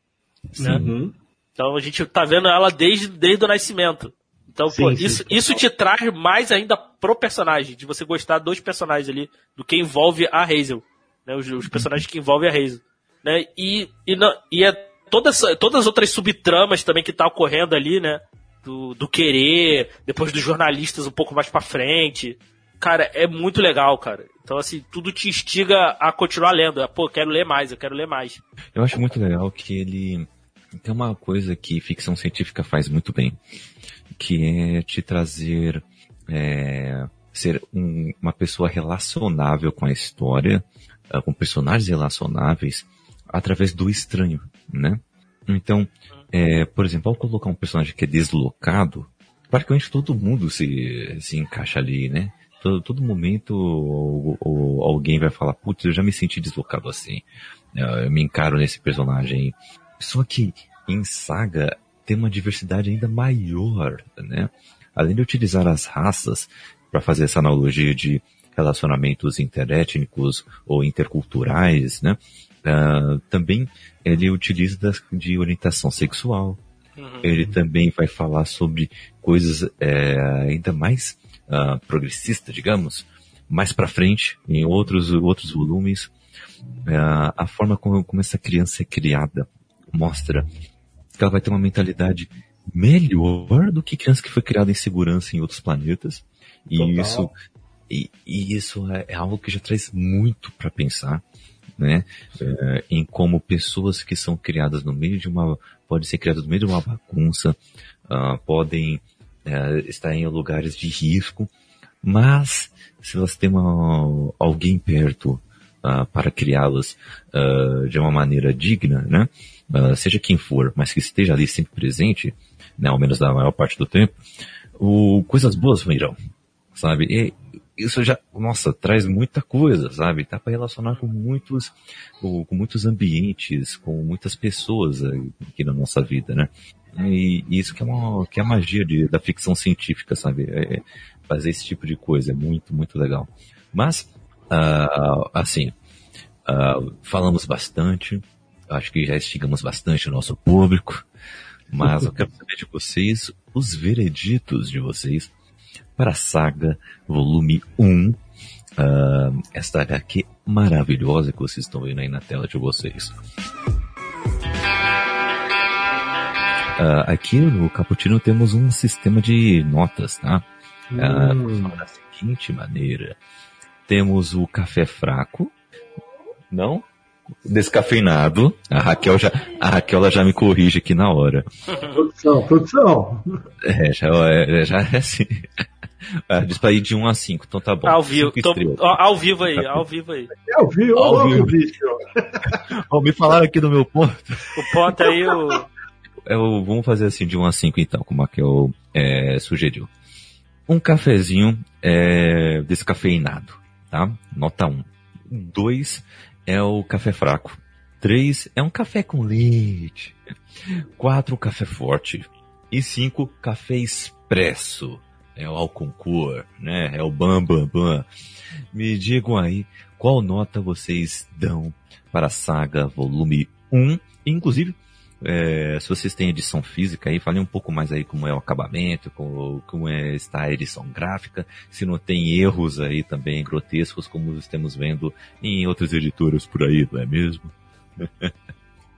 Né? Uhum. Então a gente tá vendo ela desde, desde o nascimento. Então, sim, pô, sim, isso, sim. isso te traz mais ainda pro personagem, de você gostar dos personagens ali, do que envolve a Hazel. Né? Os, os personagens que envolvem a Hazel. Né? E, e, não, e é todas, todas as outras subtramas também que tá ocorrendo ali, né? Do, do querer, depois dos jornalistas um pouco mais para frente. Cara, é muito legal, cara. Então, assim, tudo te instiga a continuar lendo. É, pô, quero ler mais, eu quero ler mais. Eu acho muito legal que ele tem uma coisa que ficção científica faz muito bem, que é te trazer, é, ser um, uma pessoa relacionável com a história, uh, com personagens relacionáveis, através do estranho, né? Então, é, por exemplo, ao colocar um personagem que é deslocado, praticamente todo mundo se, se encaixa ali, né? Todo, todo momento ou, ou alguém vai falar, putz, eu já me senti deslocado assim. Eu me encaro nesse personagem. Só que em Saga tem uma diversidade ainda maior, né? Além de utilizar as raças para fazer essa analogia de relacionamentos interétnicos ou interculturais, né? Uh, também ele utiliza de orientação sexual. Uhum. Ele também vai falar sobre coisas é, ainda mais uh, progressistas, digamos, mais para frente, em outros, outros volumes, uh, a forma como, como essa criança é criada mostra que ela vai ter uma mentalidade melhor do que criança que foi criada em segurança em outros planetas. E Total. isso, e, e, isso é, é, algo que já traz muito para pensar né? É, em como pessoas que são criadas no meio de uma, podem ser criadas no meio de uma bagunça, uh, podem uh, estar em lugares de risco, mas se elas têm uma, alguém perto uh, para criá-las de uma maneira digna, né? Seja quem for, mas que esteja ali sempre presente, né? Ao menos na maior parte do tempo, o, coisas boas virão, sabe? E, isso já, nossa, traz muita coisa, sabe? Tá para relacionar com muitos, com, muitos ambientes, com muitas pessoas aqui na nossa vida, né? E, e isso que é uma, que é a magia de, da ficção científica, sabe? É, é fazer esse tipo de coisa é muito, muito legal. Mas, uh, assim, uh, falamos bastante, acho que já instigamos bastante o nosso público, mas eu quero saber de vocês os vereditos de vocês para a saga volume 1. Uh, ah, esta HQ maravilhosa que vocês estão vendo aí na tela de vocês. Uh, aqui no Caputino temos um sistema de notas, tá? Uh, hum. Da seguinte maneira. Temos o café fraco. Não? Descafeinado. A Raquel já, a Raquel já me corrige aqui na hora. Produção, produção. É, já, é, já é assim. Ah, diz pra ir de 1 a 5, então tá bom. Ao vivo, tô, ao vivo aí, ao vivo aí. É ao vivo, ao, ao vivo. bicho. me falaram aqui do meu ponto. O ponto aí, o... Eu, vamos fazer assim de 1 a 5 então, como a que eu é, sugeriu. Um cafezinho é, descafeinado, tá? Nota 1. 2 é o café fraco. 3 é um café com leite. 4 café forte. E 5 café expresso é o Alconcur, né? É o Bam Bam Bam. Me digam aí qual nota vocês dão para a saga volume 1. Inclusive, é, se vocês têm edição física aí, falem um pouco mais aí como é o acabamento, como, como é, está a edição gráfica, se não tem erros aí também grotescos como estamos vendo em outras editoras por aí, não é mesmo?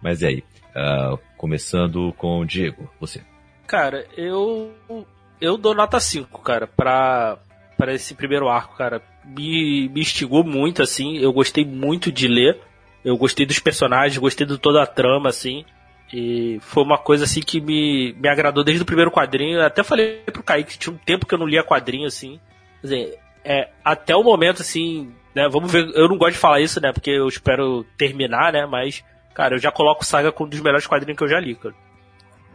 Mas e aí? Uh, começando com o Diego, você. Cara, eu eu dou nota 5, cara, pra, pra esse primeiro arco, cara. Me, me instigou muito, assim. Eu gostei muito de ler. Eu gostei dos personagens, gostei de toda a trama, assim. E foi uma coisa assim que me, me agradou desde o primeiro quadrinho. Eu até falei pro Kaique que tinha um tempo que eu não lia quadrinho assim. Quer dizer, é, até o momento assim, né? Vamos ver. Eu não gosto de falar isso, né? Porque eu espero terminar, né? Mas, cara, eu já coloco Saga como um dos melhores quadrinhos que eu já li, cara.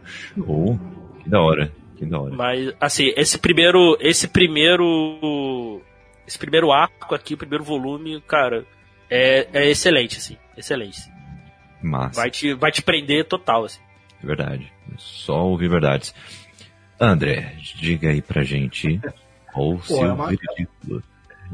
Show. Que da hora. Que da hora. Mas, assim, esse primeiro. Esse primeiro. Esse primeiro arco aqui, o primeiro volume, cara, é, é excelente, assim. Excelente. Massa. Vai te, vai te prender total, assim. É verdade. Só ouvir verdades. André, diga aí pra gente qual o Pô, seu é uma-.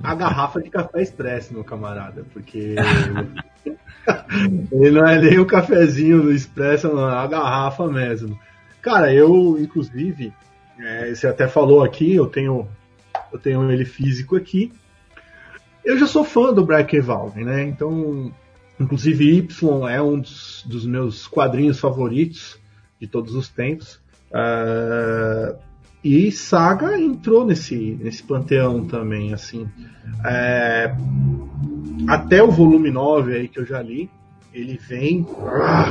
A garrafa de café expresso, meu camarada, porque ele não é nem o cafezinho do expresso, não, é a garrafa mesmo. Cara, eu, inclusive, é, você até falou aqui, eu tenho, eu tenho ele físico aqui. Eu já sou fã do Black Evalve, né? Então, inclusive Y é um dos, dos meus quadrinhos favoritos de todos os tempos. Ah, e Saga entrou nesse, nesse panteão também, assim. É, até o volume 9 aí que eu já li, ele vem. ah,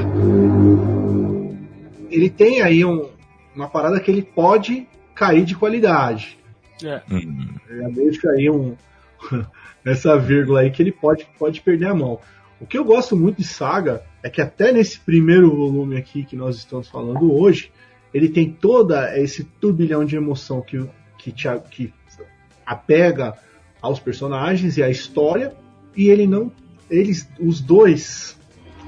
ele tem aí um- uma parada que ele pode cair de qualidade. É. Hum, Eu já deixo aí um, essa vírgula aí que ele pode, pode perder a mão. O que eu gosto muito de Saga é que até nesse primeiro volume aqui que nós estamos falando hoje, ele tem toda esse turbilhão de emoção que, que, te, que apega aos personagens e à história, e ele não. Eles, os dois,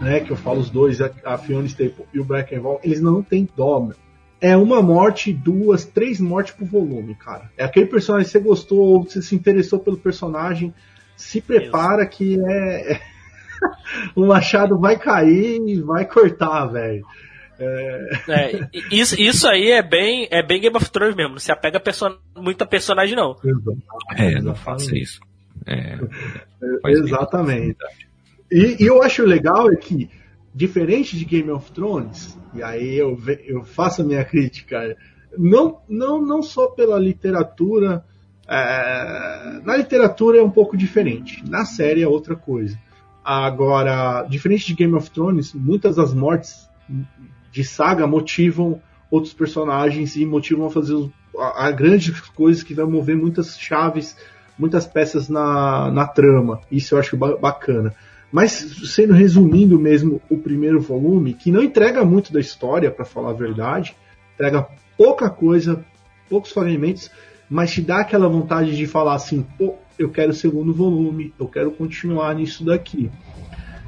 né, que eu falo os dois, a, a Fiona Staple e o Val, eles não têm dó, meu. É uma morte, duas, três mortes por volume, cara. É aquele personagem que você gostou ou você se interessou pelo personagem, se prepara que é. o machado vai cair e vai cortar, velho. É, e- isso, isso aí é bem, é bem Game of Thrones mesmo. Não se apega a perso muita personagem, não. é, não faça isso. É. Exatamente. E, e eu acho legal é que, diferente de Game of Thrones, e aí eu, eu faço a minha crítica, não, não, não só pela literatura, é, na literatura é um pouco diferente, na série é outra coisa. Agora, diferente de Game of Thrones, muitas das mortes de saga motivam outros personagens e motivam a fazer a, grandes coisas que vai mover muitas chaves muitas peças na, na trama. Isso eu acho ba- bacana. Mas sendo resumindo mesmo o primeiro volume, que não entrega muito da história, para falar a verdade, entrega pouca coisa, poucos fragmentos, mas te dá aquela vontade de falar assim, pô, eu quero o segundo volume, eu quero continuar nisso daqui.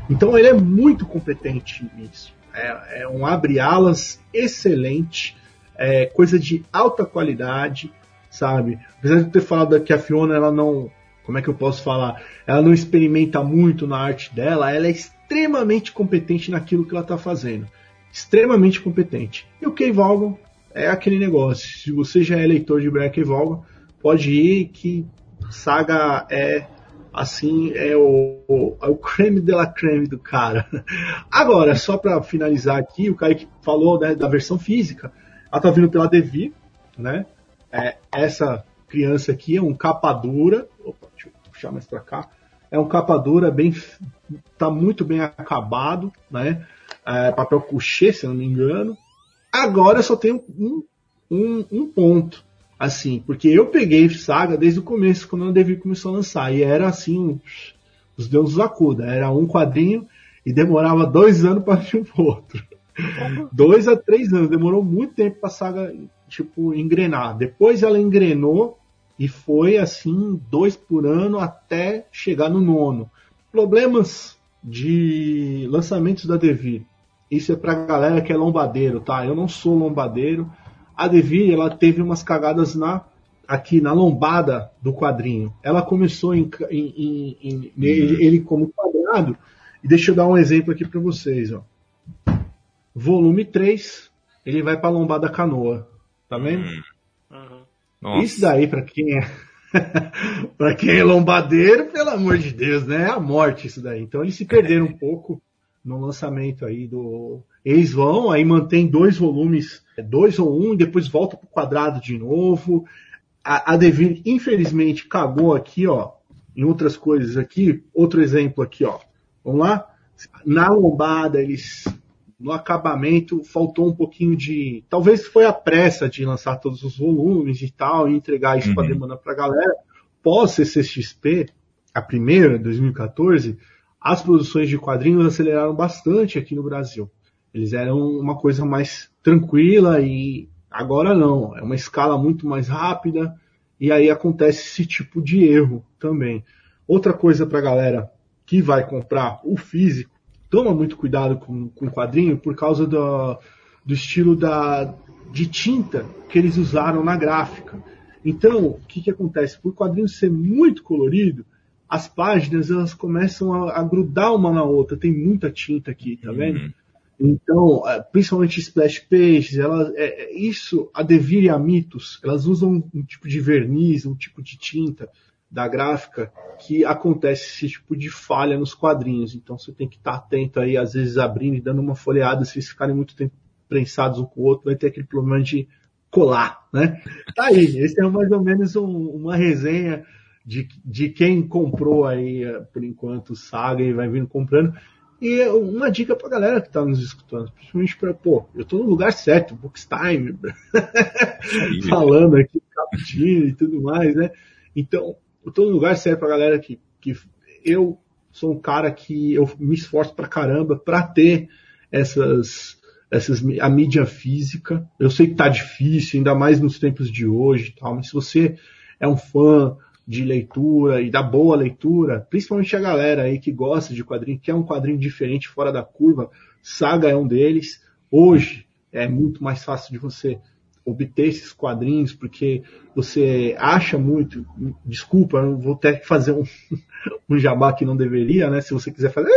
Então ele é muito competente nisso. É, é um abre-alas excelente, é coisa de alta qualidade, sabe? Apesar de eu ter falado que a Fiona ela não, como é que eu posso falar? Ela não experimenta muito na arte dela, ela é extremamente competente naquilo que ela está fazendo. Extremamente competente. E o Kay Vaughan é aquele negócio. Se você já é leitor de Black Vaughan, pode ir que Saga é assim, é o, o, é o creme de la creme do cara. Agora, só para finalizar aqui, o Kaique falou né, da versão física. Ela tá vindo pela Devi, né? É, essa criança aqui é um capa dura. Opa, deixa eu puxar mais para cá. É um capa dura, bem, tá muito bem acabado, né? É, papel couché, se não me engano. Agora eu só tenho um, um, um ponto, assim, porque eu peguei Saga desde o começo, quando a Devi começou a lançar, e era assim, os deuses acuda, era um quadrinho e demorava dois anos para vir o outro. Dois a três anos, demorou muito tempo pra saga tipo, engrenar. Depois ela engrenou e foi assim, dois por ano até chegar no nono. Problemas de lançamentos da Devir. Isso é pra galera que é lombadeiro, tá? Eu não sou lombadeiro. A Devir, ela teve umas cagadas na aqui na lombada do quadrinho. Ela começou em, em, em, em ele, ele como quadrado. E deixa eu dar um exemplo aqui para vocês, ó. Volume 3, ele vai para a lombada canoa. Tá vendo? Uhum. Isso daí, para quem é. para quem é lombadeiro, pelo amor de Deus, né? É a morte isso daí. Então eles se perderam um pouco no lançamento aí do. Eles vão, aí mantém dois volumes, dois ou um, e depois volta pro quadrado de novo. A, a infelizmente, cagou aqui, ó, em outras coisas aqui. Outro exemplo aqui, ó. Vamos lá? Na lombada, eles no acabamento faltou um pouquinho de. Talvez foi a pressa de lançar todos os volumes e tal, e entregar isso uhum. para demanda para a galera. Pós CCXP, a primeira, 2014, as produções de quadrinhos aceleraram bastante aqui no Brasil. Eles eram uma coisa mais tranquila e agora não. É uma escala muito mais rápida e aí acontece esse tipo de erro também. Outra coisa para a galera que vai comprar o físico, toma muito cuidado com, com o quadrinho por causa do, do estilo da, de tinta que eles usaram na gráfica. Então, o que, que acontece? Por o quadrinho ser muito colorido, as páginas elas começam a, a, grudar uma na outra. Tem muita tinta aqui, tá vendo? Uhum. Então, é, principalmente splash pages, ela, é, é, isso adevire a mitos. Elas usam um tipo de verniz, um tipo de tinta da gráfica que acontece esse tipo de falha nos quadrinhos. Então você tem que estar atento aí, às vezes abrindo e dando uma folheada, se eles ficarem muito tempo prensados um com o outro, vai ter aquele problema de colar, né? Tá aí, esse é mais ou menos um, uma resenha de, de quem comprou aí, eh, por enquanto, Saga e vai vindo comprando. E uma dica pra galera que tá nos escutando, principalmente pra, pô, eu tô no lugar certo, Bookstime, falando aqui, captinho e tudo mais, né? Então, eu tô no lugar certo pra galera que, que eu sou um cara que eu me esforço pra caramba pra ter essas, essas, a mídia física. Eu sei que tá difícil, ainda mais nos tempos de hoje e tal, mas se você é um fã de leitura e da boa leitura, principalmente a galera aí que gosta de quadrinho, que é um quadrinho diferente, fora da curva, Saga é um deles. Hoje é muito mais fácil de você obter esses quadrinhos, porque você acha muito, desculpa, eu vou ter que fazer um, um jabá que não deveria, né? Se você quiser fazer.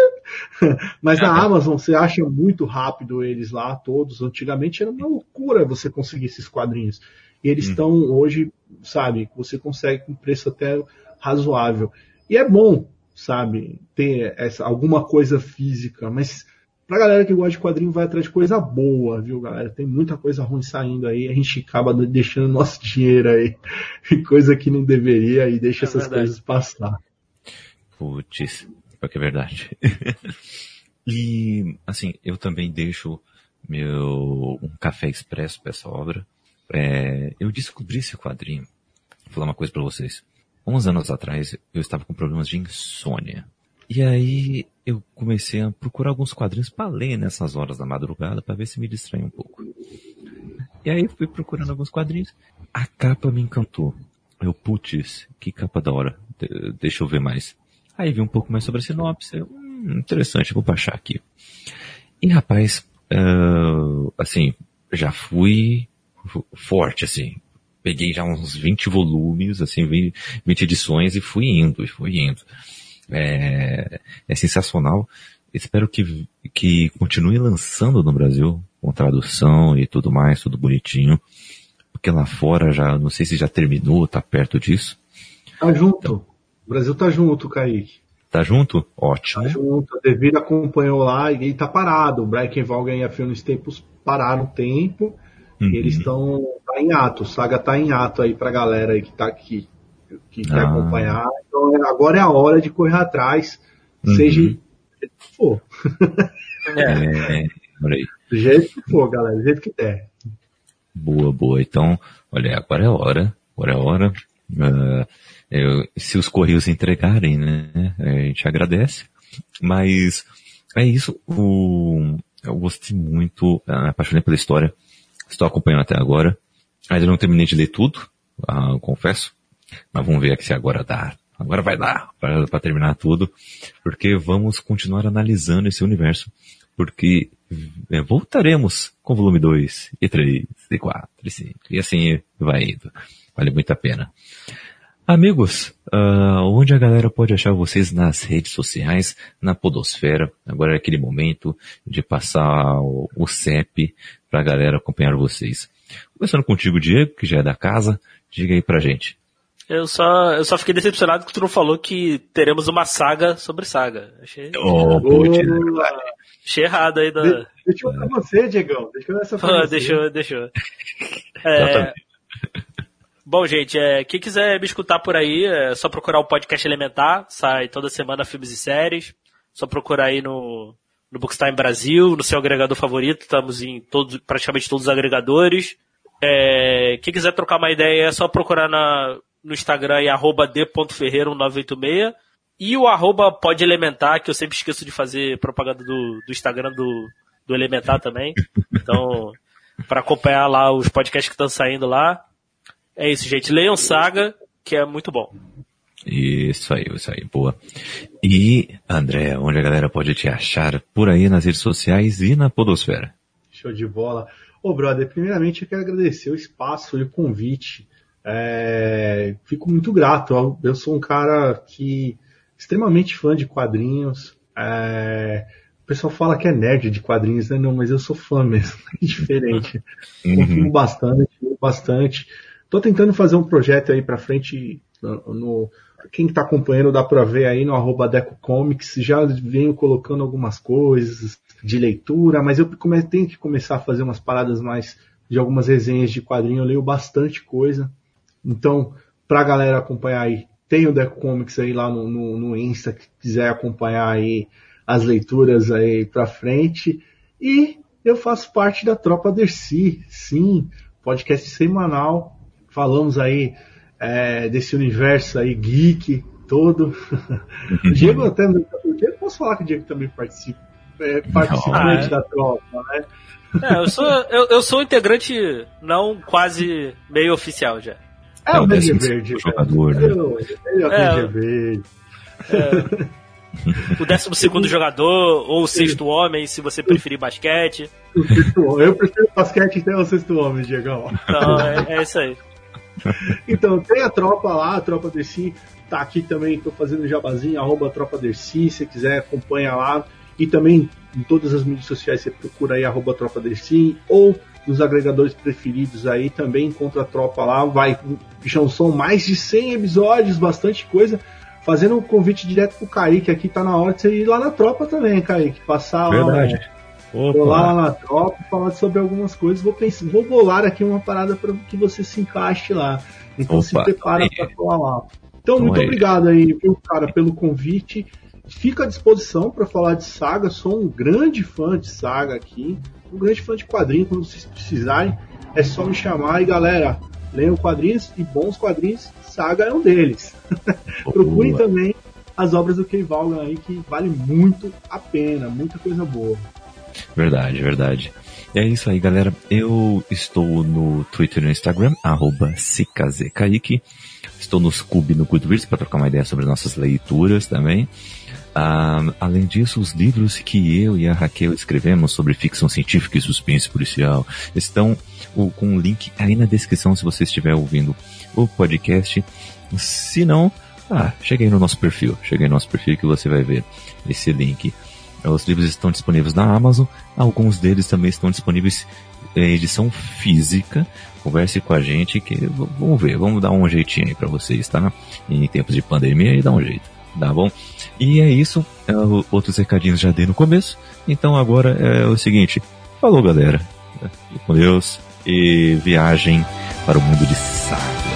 Mas na. Amazon você acha muito rápido eles lá, todos. Antigamente era uma loucura você conseguir esses quadrinhos. E eles hum. estão hoje, sabe, você consegue com preço até razoável. E é bom, sabe, ter essa, alguma coisa física, mas Pra galera que gosta de quadrinho, vai atrás de coisa boa, viu, galera? Tem muita coisa ruim saindo aí, a gente acaba deixando nosso dinheiro aí, coisa que não deveria, e deixa é essas verdade. coisas passar. Putz, é que é verdade. e, assim, eu também deixo meu um café expresso para essa obra. É, eu descobri esse quadrinho. Vou falar uma coisa para vocês. Uns anos atrás, eu estava com problemas de insônia. E aí eu comecei a procurar alguns quadrinhos para ler nessas horas da madrugada para ver se me distrai um pouco. E aí fui procurando alguns quadrinhos. A capa me encantou. Eu, putz, que capa da hora. De deixa eu ver mais. Aí vi um pouco mais sobre a sinopse. Eu, hum, interessante, vou baixar aqui. E rapaz, uh, assim, já fui forte, assim. Peguei já uns 20 volumes, assim, 20 edições e fui indo, e fui indo é, é sensacional. Espero que, que continue lançando no Brasil, com tradução e tudo mais, tudo bonitinho. Porque lá fora já, não sei se já terminou, tá perto disso. Tá junto. Então, o Brasil tá junto, Kaique. Tá junto? Ótimo. Tá junto. A Devir acompanhou lá e tá parado. O Brian Vaughan e a Fiona Staples pararam o tempo. Uhum. Eles estão tá em ato. Saga tá em ato aí pra galera aí que tá aqui que quer ah. acompanhar. Então é, agora é a hora de correr atrás, uhum. seja do jeito que for. É, do jeito que for, galera, do jeito que der. Boa, boa. Então, olha, agora é a hora. Agora é a hora. Uh, eu, se os Correios entregarem, né, a gente agradece. Mas é isso. O, eu gostei muito, me apaixonei pela história. Estou acompanhando até agora. Ainda não terminei de ler tudo, uh, confesso. Mas vamos ver aqui se agora dá. Agora vai dar para terminar tudo, porque vamos continuar analisando esse universo, porque é, voltaremos com volume 2, e 3, e 4, e 5, e assim vai indo. Vale muito a pena. Amigos, uh, onde a galera pode achar vocês nas redes sociais, na podosfera? Agora é aquele momento de passar o, o CEP para a galera acompanhar vocês. Começando contigo, Diego, que já é da casa, diga aí pra gente. Eu só, eu só fiquei decepcionado que tu não falou que teremos uma saga sobre saga. Achei, oh, oh, achei errado aí da... De, deixa eu pra você, Diegão. Deixa eu essa ah, Deixou, deixou. É... Bom, gente, é, quem quiser me escutar por aí, é só procurar o podcast Elementar, sai toda semana filmes e séries. Só procurar aí no, no Bookstime Brasil, no seu agregador favorito, estamos em todos, praticamente todos os agregadores. É, quem quiser trocar uma ideia é só procurar na, no Instagram arroba d.ferreira1986 e o arroba pode elementar, que eu sempre esqueço de fazer propaganda do, do Instagram do, do Elementar também. Então, para acompanhar lá os podcasts que estão saindo lá. É isso, gente. Leiam Saga, que é muito bom. Isso aí, isso aí, boa. E, André, onde a galera pode te achar por aí nas redes sociais e na podosfera? Show de bola. Ô, brother, primeiramente eu quero agradecer o espaço e o convite. É, fico muito grato. Eu sou um cara que extremamente fã de quadrinhos. É, o pessoal fala que é nerd de quadrinhos, né? Não, mas eu sou fã mesmo, é diferente. Uhum. Confio bastante, bastante. Tô tentando fazer um projeto aí para frente no, no quem está acompanhando dá para ver aí no arroba Deco Comics, já venho colocando algumas coisas de leitura, mas eu tenho que começar a fazer umas paradas mais de algumas resenhas de quadrinho, eu leio bastante coisa. Então, pra galera acompanhar aí, tem o Deco Comics aí lá no, no, no Insta, que quiser acompanhar aí as leituras aí pra frente. E eu faço parte da Tropa Dercy, sim, podcast semanal. Falamos aí é, desse universo aí geek todo. o Diego até. O Diego, posso falar que o Diego também participa, é, participante ah, é. da tropa, né? É, eu sou, eu, eu sou integrante não quase meio oficial já. É, é o Ranger Verde. Jogador, né? É Verde. É. O décimo segundo jogador, ou o sexto homem, se você preferir basquete. O sexto homem. Eu prefiro basquete até o sexto homem, Diego. Então, é, é isso aí. então, tem a tropa lá, a tropa Dercy, tá aqui também, tô fazendo jabazinho, arroba tropa Dercy, se quiser acompanha lá. E também em todas as mídias sociais você procura aí arroba tropa Dercy, ou nos agregadores preferidos aí, também encontra a tropa lá, vai, já são mais de 100 episódios, bastante coisa. Fazendo um convite direto pro Kaique aqui, tá na hora de você ir lá na tropa também, Kaique. Passar Verdade. lá. Vou lá na tropa, falar sobre algumas coisas. Vou pensar, vou bolar aqui uma parada para que você se encaixe lá. Então Opa, se prepara para falar lá. Então, muito aí. obrigado aí, viu, cara, pelo convite. Fico à disposição para falar de saga. Sou um grande fã de saga aqui. Um grande fã de quadrinhos. Quando vocês precisarem, é só me chamar. E galera, leiam quadrinhos e bons quadrinhos. Saga é um deles. Procurem também as obras do Vaughan aí, que vale muito a pena. Muita coisa boa. Verdade, verdade. É isso aí, galera. Eu estou no Twitter e no Instagram, arroba Estou no Scoob no Goodreads para trocar uma ideia sobre nossas leituras também. Ah, além disso, os livros que eu e a Raquel escrevemos sobre ficção científica e suspense policial estão com um link aí na descrição se você estiver ouvindo o podcast. Se não, ah, cheguei no nosso perfil. Cheguei no nosso perfil que você vai ver esse link. Os livros estão disponíveis na Amazon, alguns deles também estão disponíveis em edição física. Converse com a gente que vamos ver, vamos dar um jeitinho aí para vocês, tá? Em tempos de pandemia e dá um jeito, tá bom? E é isso, é, outros recadinhos já dei no começo, então agora é o seguinte, falou galera, com Deus e viagem para o mundo de Saga.